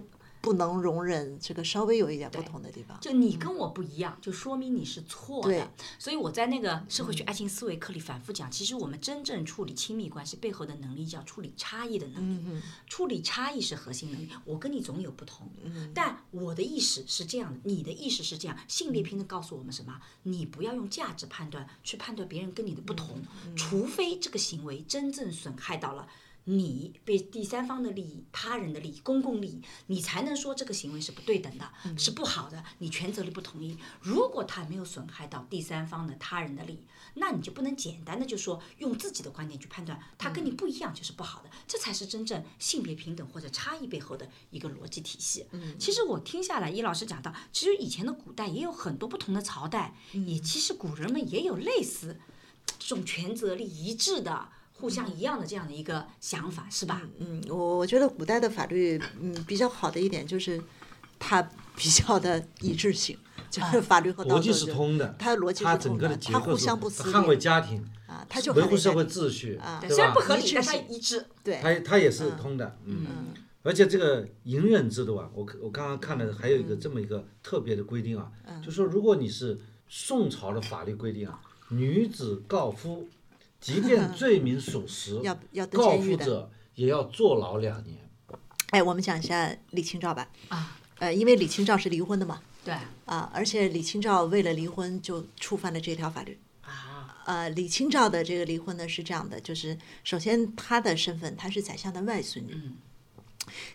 不不能容忍这个稍微有一点不同的地方。就你跟我不一样，就说明你是错对的。所以我在那个社会学爱情思维课里反复讲，其实我们真正处理亲密关系背后的能力叫处理差异的能力。处理差异是核心能力。我跟你总有不同，但我的意识是这样的，你的意识是这样。性别平等告诉我们什么？你不要用价值判断去判断别人跟你的不同，除非这个行为真正损害到了。你被第三方的利益、他人的利益、公共利益，你才能说这个行为是不对等的，是不好的，你权责力不统一。如果他没有损害到第三方的他人的利益，那你就不能简单的就说用自己的观点去判断，他跟你不一样就是不好的，这才是真正性别平等或者差异背后的一个逻辑体系。嗯其实我听下来，易老师讲到，其实以前的古代也有很多不同的朝代，也其实古人们也有类似这种权责力一致的。互相一样的这样的一个想法，是吧？嗯，我我觉得古代的法律，嗯，比较好的一点就是它比较的一致性，就是法律和道德逻辑是通的，它逻辑它整个是通的，它互的结构是相不撕捍卫家庭，啊，它就维护社会秩序，啊对吧？虽然不合理，一致但它一致。对，它它也是通的，嗯。而且这个隐忍制度啊，我我刚刚看了，还有一个这么一个特别的规定啊，就说如果你是宋朝的法律规定啊，女子告夫，即便罪名属实，<laughs> 要要蹲告监狱的。也要坐牢两年。哎，我们讲一下李清照吧。啊，呃，因为李清照是离婚的嘛，对。啊，而且李清照为了离婚就触犯了这条法律。啊，呃，李清照的这个离婚呢是这样的，就是首先她的身份她是宰相的外孙女，嗯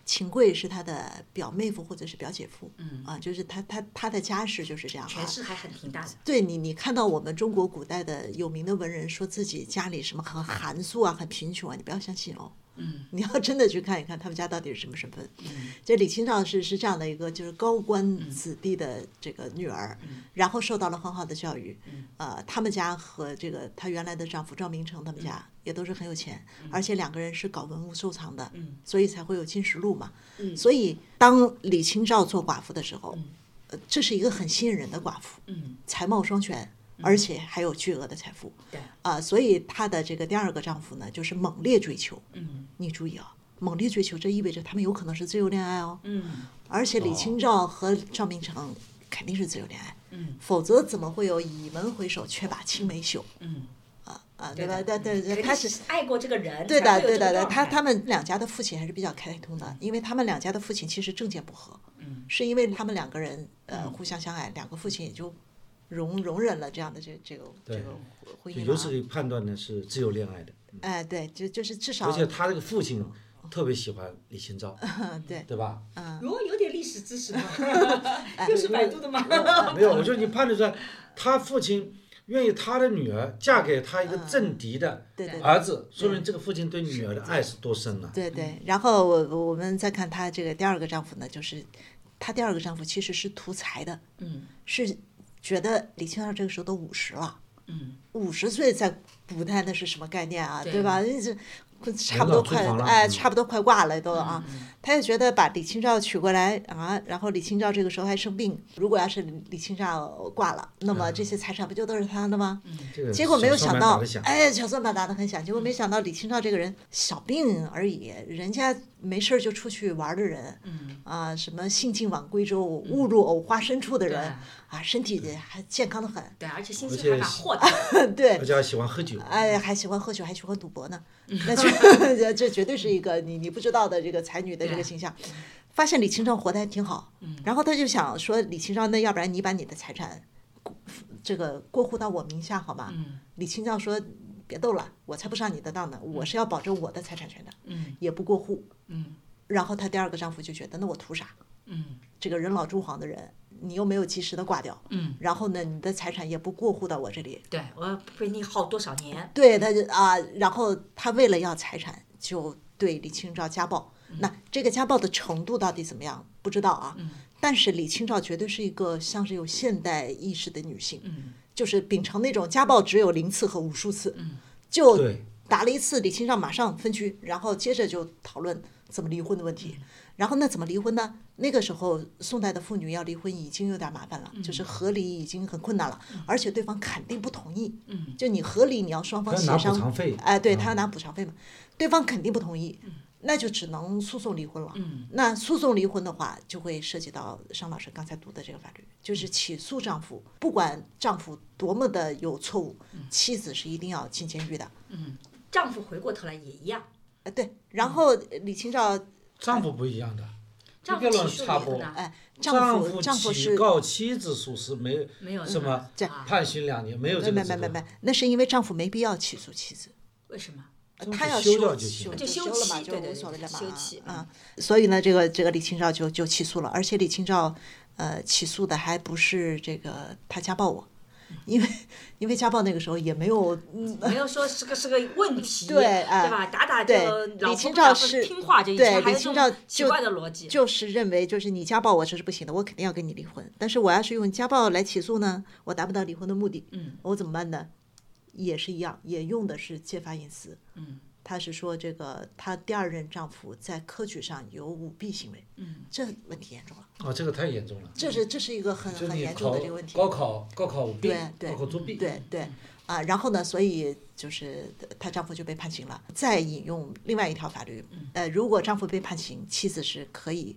秦桧是他的表妹夫或者是表姐夫，嗯啊，就是他他他的家世就是这样啊权。势还很挺大的。对你，你看到我们中国古代的有名的文人说自己家里什么很寒素啊、很贫穷啊，你不要相信哦。嗯，你要真的去看一看他们家到底是什么身份。嗯。这李清照是是这样的一个就是高官子弟的这个女儿，嗯。然后受到了很好的教育。呃，他们家和这个她原来的丈夫赵明诚他们家也都是很有钱，而且两个人是搞文物收藏的，嗯。所以才会有金石录嘛。嗯。所以当李清照做寡妇的时候，呃，这是一个很吸引人的寡妇，嗯，才貌双全。而且还有巨额的财富，对，啊、所以她的这个第二个丈夫呢，就是猛烈追求。嗯。你注意啊，猛烈追求，这意味着他们有可能是自由恋爱哦。嗯。而且李清照和赵明诚肯定是自由恋爱，嗯。否则怎么会有倚门回首，却把青梅嗅？嗯。啊，吧？对吧？对对对，肯他是爱过这个人，对的，对的，对，他他们两家的父亲还是比较开通的，因为他们两家的父亲其实政见不合，嗯。是因为他们两个人呃互相相爱，两个父亲也就容容忍了这样的这这个这个婚姻。由此可以判断呢是自由恋爱的，哎，对，就就是至少而且他这个父亲特别喜欢李清照，<laughs> 对对吧？哟，有点历史知识吗？哎 <laughs> 又是百度的吗？没有，我说你判断出来，他父亲愿意他的女儿嫁给他一个政敌的嗯对对儿子，说明这个父亲对女儿的爱是多深呢？对对，然后我我们再看他这个第二个丈夫呢，就是她第二个丈夫其实是图财的，嗯是觉得李清照这个时候都五十了，嗯，五十岁在古代那是什么概念啊？对对吧？那这差不多快哎，嗯差不多快挂了都啊。他就觉得把李清照娶过来啊，然后李清照这个时候还生病，如果要是李清照挂了，那么这些财产不就都是他的吗？这个结果没有想到哎，小算盘打得很响。结果没想到李清照这个人小病而已，人家没事就出去玩的人，嗯。啊，什么兴尽晚归舟，误入藕花深处的人对，啊，身体还健康的很，对，而且心情还蛮豁达的。<laughs> 对。而，且还喜欢喝酒。哎，还喜欢喝酒，还喜欢赌博呢，嗯 <laughs> 那这这这绝对是一个你你不知道的这个才女的这个形象。发现李清照活得还挺好，嗯然后他就想说，李清照，那要不然你把你的财产这个过户到我名下好吗？嗯李清照说，别逗了，我才不上你的当呢，我是要保证我的财产权的，嗯也不过户。嗯然后她第二个丈夫就觉得，那我图啥？嗯这个人老珠黄的人，你又没有及时的挂掉，嗯，然后呢，你的财产也不过户到我这里，对我要陪你耗多少年？对，他就啊，然后他为了要财产，就对李清照家暴。那这个家暴的程度到底怎么样？不知道啊。但是李清照绝对是一个像是有现代意识的女性，嗯。就是秉承那种家暴只有零次和无数次，就打了一次，李清照马上分居，然后接着就讨论怎么离婚的问题。然后那怎么离婚呢？那个时候宋代的妇女要离婚已经有点麻烦了，就是和离已经很困难了，而且对方肯定不同意。嗯。就你和离，你要双方他要拿补协商偿费，哎，对嗯。他要拿补偿费嘛，对方肯定不同意，那就只能诉讼离婚了。嗯那诉讼离婚的话，就会涉及到商老师刚才读的这个法律，就是起诉丈夫，不管丈夫多么的有错误，妻子是一定要进监狱的。嗯，丈夫回过头来也一样，呃，对，然后呃李清照，丈夫不一样的。丈夫起诉插播离婚呢，哎，丈丈夫丈夫起是告妻子属实，没没有什么判刑两年，没有没这个制度没没没没，那是因为丈夫没必要起诉妻子。为什么？政他要府修掉休就行了就就休休了嘛，对对对无所谓了嘛，休妻啊。所以呢，这个这个李清照就就起诉了，而且李清照呃起诉的还不是这个他家暴我，因为因为家暴那个时候也没有嗯没有说是个是个问题，<laughs> 对对吧？打打就李清照是听话，就以对李清照种奇就怪的逻辑，就是认为就是你家暴我这是不行的，我肯定要跟你离婚。但是我要是用家暴来起诉呢，我达不到离婚的目的，嗯我怎么办呢？也是一样，也用的是揭发隐私。嗯他是说这个她第二任丈夫在科举上有舞弊行为，嗯这问题严重了，啊，这个太严重了。这是这是一个很很严重的这个问题。高考高考舞弊对，对高考作弊，对对啊，然后呢，所以就是她丈夫就被判刑了。再引用另外一条法律，呃，如果丈夫被判刑，妻子是可以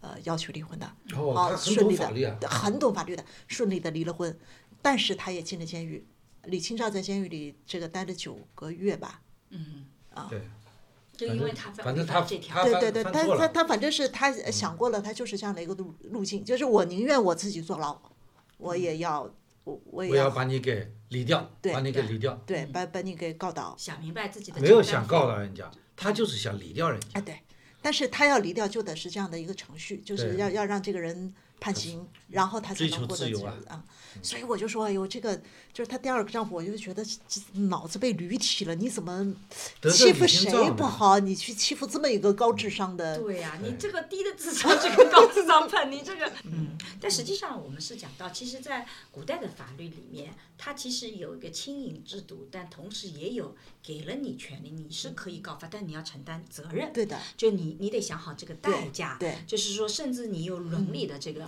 呃要求离婚的。哦，顺利懂法律啊。的，很懂法律的，顺利的离了婚，但是她也进了监狱。李清照在监狱里这个待了九个月吧，嗯。啊，对，就因为他反正他这条他，犯对对对，他他他反正是他想过了，他就是这样的一个路路径，就是我宁愿我自己坐牢，我也要我我也要把你给离掉，对把你给离掉。对把把你给告倒，想明白自己的没有想告倒人家，他就是想离掉人家。哎对，但是他要离掉就得是这样的一个程序，就是要要让这个人判刑，然后他才能获得自由啊啊。所以我就说，哎呦，这个就是她第二个丈夫，我就觉得这这脑子被驴踢了，你怎么欺负谁不好？你去欺负这么一个高智商的，对呀、你这个低的智商，这个高智商判，你这个，<laughs> 嗯，但实际上我们是讲到，其实，在古代的法律里面，它其实有一个轻盈制度，但同时也有给了你权利，你是可以告发，但你要承担责任。对的，就你你得想好这个代价，对就是说，甚至你有伦理的这个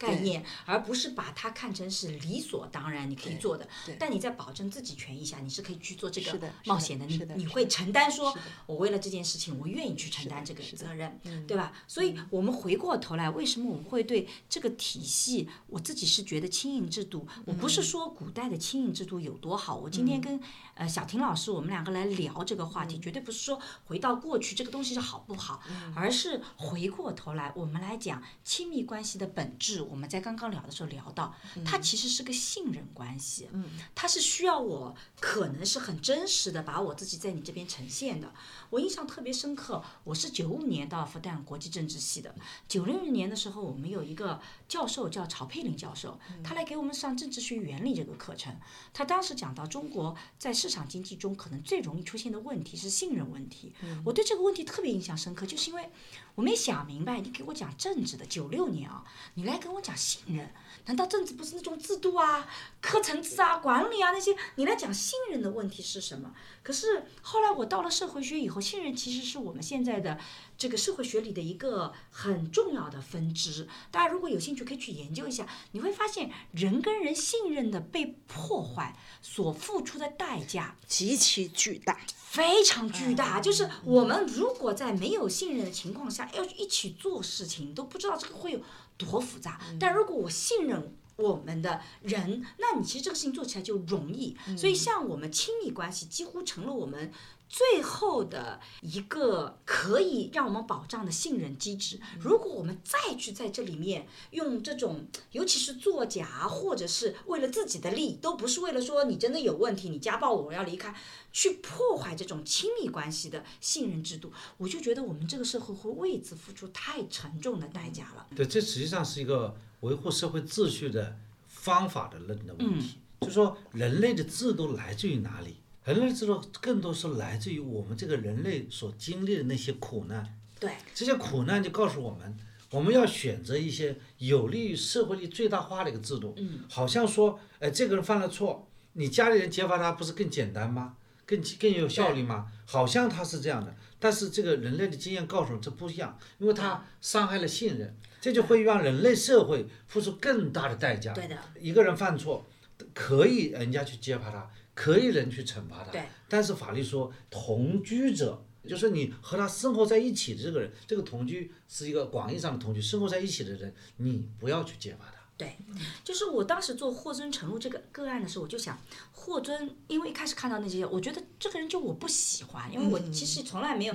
概念，而不是把它看成是理所当然你可以做的对。但你在保证自己权益下，你是可以去做这个冒险的，你你会承担说，我为了这件事情，我愿意去承担这个责任，嗯对吧？所以我们回过头来，为什么我们会对这个体系，我自己是觉得亲印制度，我不嗯是说古代的亲印制度有多好，我今天跟呃小婷老师我们两个来聊这个话题，嗯绝对不是说回到过去这个东西是好不好，而是回过头来我们来讲亲密关系的本质。我们在刚刚聊的时候聊到，它其实是个信任关系，嗯它是需要我可能是很真实的把我自己在你这边呈现的。我印象特别深刻，我是九五年到复旦国际政治系的，九六年的时候，我们有一个教授叫曹佩林教授，他来给我们上政治学原理这个课程。他当时讲到中国在市场经济中可能最容易出现的问题是信任问题。我对这个问题特别印象深刻，就是因为我没想明白，你给我讲政治的九六年啊，你来给我讲信任，难道政治不是那种制度啊、课程制啊、管理啊那些？你来讲信任的问题是什么？可是后来我到了社会学以后，信任其实是我们现在的这个社会学里的一个很重要的分支。大家如果有兴趣，可以去研究一下，你会发现人跟人信任的被破坏所付出的代价极其巨大。非常巨大。就是我们如果在没有信任的情况下要一起做事情，都不知道这个会有多复杂。但如果我信任。我们的人，那你其实这个事情做起来就容易。所以，像我们亲密关系，几乎成了我们最后的一个可以让我们保障的信任机制。如果我们再去在这里面用这种，尤其是作假，或者是为了自己的利益，都不是为了说你真的有问题，你家暴我，我要离开，去破坏这种亲密关系的信任制度，我就觉得我们这个社会会为此付出太沉重的代价了。对，这实际上是一个维护社会秩序的方法的论的问题。就是说，人类的制度来自于哪里？人类制度更多是来自于我们这个人类所经历的那些苦难。对，这些苦难就告诉我们，我们要选择一些有利于社会利益最大化的一个制度。嗯，好像说，哎，这个人犯了错，你家里人揭发他不是更简单吗？更更有效率吗？好像他是这样的，但是这个人类的经验告诉我们这不一样，因为他伤害了信任，这就会让人类社会付出更大的代价。对的，一个人犯错，可以人家去揭发他，可以人去惩罚他。对。但是法律说，同居者，就是你和他生活在一起的这个人，这个同居是一个广义上的同居，生活在一起的人，你不要去揭发他。对，就是我当时做霍尊陈露这个个案的时候，我就想，霍尊，因为一开始看到那些，我觉得这个人就我不喜欢，因为我其实从来没有，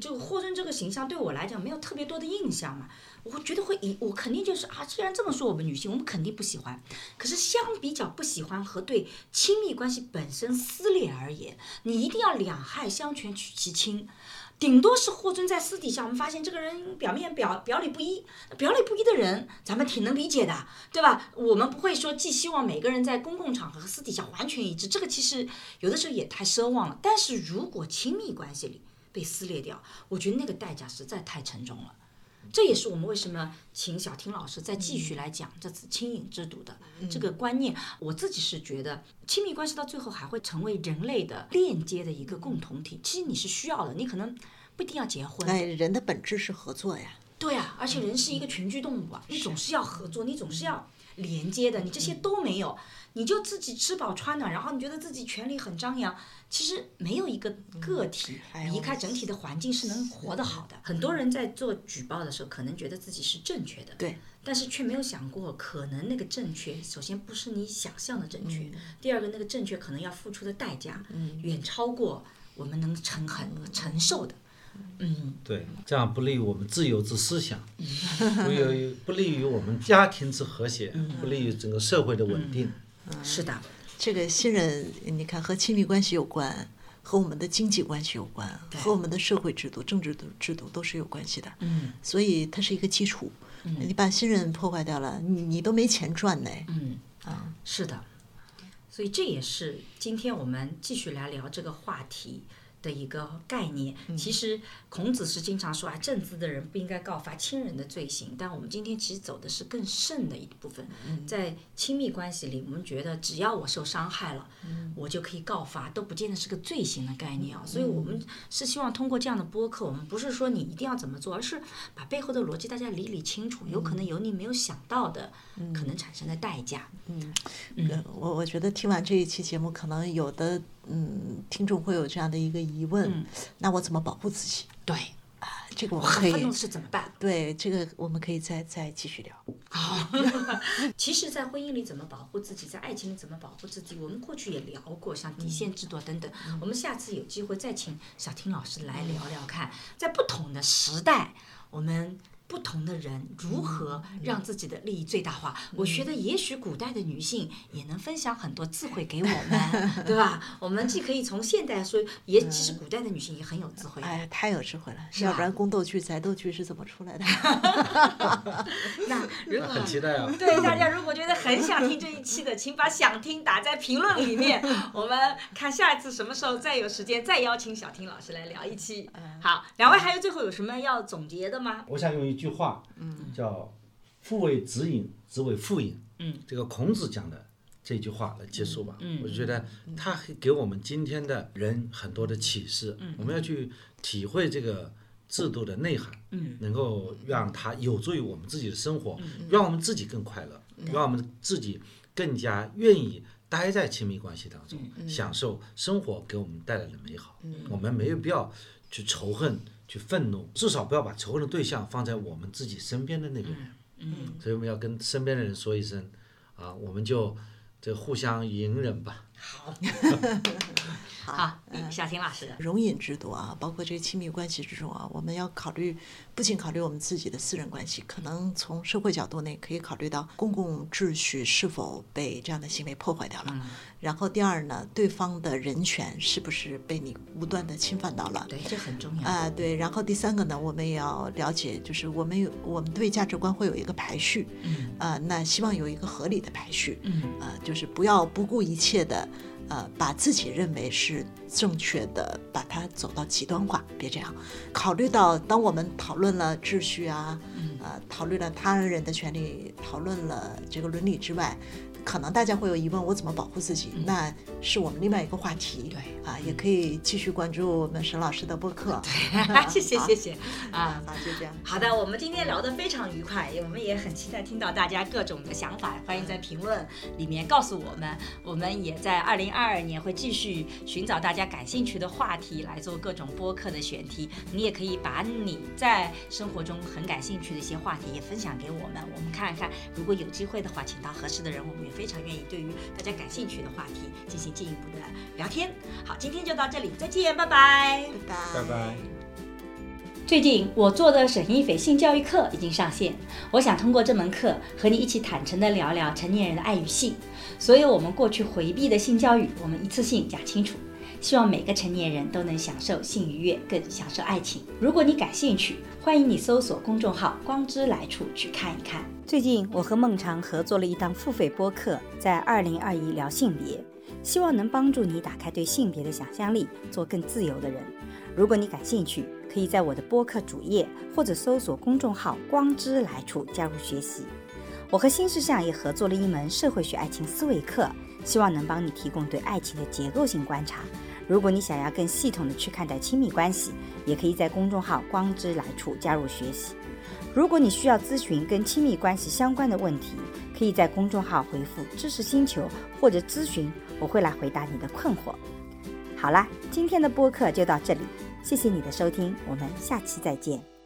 就霍尊这个形象对我来讲没有特别多的印象嘛，我觉得会以我肯定就是啊，既然这么说我们女性，我们肯定不喜欢。可是相比较不喜欢和对亲密关系本身撕裂而言，你一定要两害相权取其轻。顶多是霍尊在私底下，我们发现这个人表面表表里不一，表里不一的人，咱们挺能理解的，对吧？我们不会说寄希望每个人在公共场合和私底下完全一致，这个其实有的时候也太奢望了。但是如果亲密关系里被撕裂掉，我觉得那个代价实在太沉重了。这也是我们为什么请小婷老师再继续来讲这次亲隐制度的这个观念。我自己是觉得，亲密关系到最后还会成为人类的链接的一个共同体。其实你是需要的，你可能不一定要结婚。哎，人的本质是合作呀。对啊，而且人是一个群居动物啊，你总是要合作，你总是要连接的，你这些都没有，你就自己吃饱穿暖，然后你觉得自己权力很张扬，其实没有一个个体离开整体的环境是能活得好的。很多人在做举报的时候，可能觉得自己是正确的，对，但是却没有想过，可能那个正确，首先不是你想象的正确，第二个那个正确可能要付出的代价，远超过我们能承很承受的。嗯，对，这样不利于我们自由之思想，不利于不利于我们家庭之和谐，不利于整个社会的稳定。是的，这个信任，你看和亲密关系有关，和我们的经济关系有关，和我们的社会制度、政治的制度都是有关系的。嗯所以它是一个基础。嗯你把信任破坏掉了，你你都没钱赚呢。嗯啊，是的，所以这也是今天我们继续来聊这个话题的一个概念。其实孔子是经常说啊，正直的人不应该告发亲人的罪行，但我们今天其实走的是更甚的一部分。在亲密关系里，我们觉得只要我受伤害了，我就可以告发，都不见得是个罪行的概念啊。所以我们是希望通过这样的播客，我们不是说你一定要怎么做，而是把背后的逻辑大家理理清楚，有可能有你没有想到的可能产生的代价。嗯，我我觉得听完这一期节目，可能有的嗯听众会有这样的一个疑问：那我怎么保护自己？对，啊，这个我们很可以愤怒是怎么办？对这个我们可以再再继续聊。好，<laughs> 其实，在婚姻里怎么保护自己，在爱情里怎么保护自己，我们过去也聊过，像底线制度等等。我们下次有机会再请小婷老师来聊聊看，在不同的时代，我们。不同的人如何让自己的利益最大化？我觉得也许古代的女性也能分享很多智慧给我们，<laughs> 对吧？我们既可以从现代说，也其实古代的女性也很有智慧。哎，太有智慧了，要不然宫斗剧、宅斗剧是怎么出来的？<laughs> 那如果很期待啊！<laughs> 对大家如果觉得很想听这一期的，请把想听打在评论里面。我们看下一次什么时候再有时间，再邀请小婷老师来聊一期。好，两位还有最后有什么要总结的吗？我想用一句话，嗯叫“父为子隐，子为父隐”。嗯，这个孔子讲的这句话来结束吧。嗯，我觉得他给我们今天的人很多的启示。嗯，我们要去体会这个制度的内涵。嗯，能够让它有助于我们自己的生活，让我们自己更快乐，让我们自己更加愿意待在亲密关系当中，享受生活给我们带来的美好。嗯我们没有必要去仇恨。去愤怒，至少不要把仇恨的对象放在我们自己身边的那个人。嗯，所以我们要跟身边的人说一声，啊，我们就这互相隐忍吧。好，<laughs> 好，小婷老师，容忍之多啊，包括这个亲密关系之中啊，我们要考虑，不仅考虑我们自己的私人关系，可能从社会角度内可以考虑到公共秩序是否被这样的行为破坏掉了。然后第二呢，对方的人权是不是被你无端的侵犯到了？对，这很重要啊。对，然后第三个呢，我们也要了解，就是我们有我们对价值观会有一个排序。嗯。啊，那希望有一个合理的排序。嗯。啊，就是不要不顾一切的。呃，把自己认为是正确的，把它走到极端化，别这样。考虑到，当我们讨论了秩序啊，呃，讨论了他人的权利，讨论了这个伦理之外。可能大家会有疑问，我怎么保护自己？那是我们另外一个话题。对啊，也可以继续关注我们沈老师的播客。对，<laughs> 谢谢谢谢啊，好就这样。好的，我们今天聊得非常愉快，我们也很期待听到大家各种的想法，欢迎在评论里面告诉我们。我们也在二零二二年会继续寻找大家感兴趣的话题来做各种播客的选题。你也可以把你在生活中很感兴趣的一些话题也分享给我们，我们看看，如果有机会的话，请到合适的人，我们也。非常愿意对于大家感兴趣的话题进行进一步的聊天。好，今天就到这里，再见，拜拜，拜拜，拜拜。最近我做的沈一斐性教育课已经上线，我想通过这门课和你一起坦诚的聊聊成年人的爱与性，所有我们过去回避的性教育，我们一次性讲清楚。希望每个成年人都能享受性愉悦，更享受爱情。如果你感兴趣，欢迎你搜索公众号“光之来处”去看一看。最近，我和孟尝合作了一档付费播客，在二零二一聊性别，希望能帮助你打开对性别的想象力，做更自由的人。如果你感兴趣，可以在我的播客主页或者搜索公众号“光之来处”加入学习。我和新世相也合作了一门社会学爱情思维课，希望能帮你提供对爱情的结构性观察。如果你想要更系统的去看待亲密关系，也可以在公众号“光之来处”加入学习。如果你需要咨询跟亲密关系相关的问题，可以在公众号回复“知识星球”或者咨询，我会来回答你的困惑。好啦，今天的播客就到这里，谢谢你的收听，我们下期再见。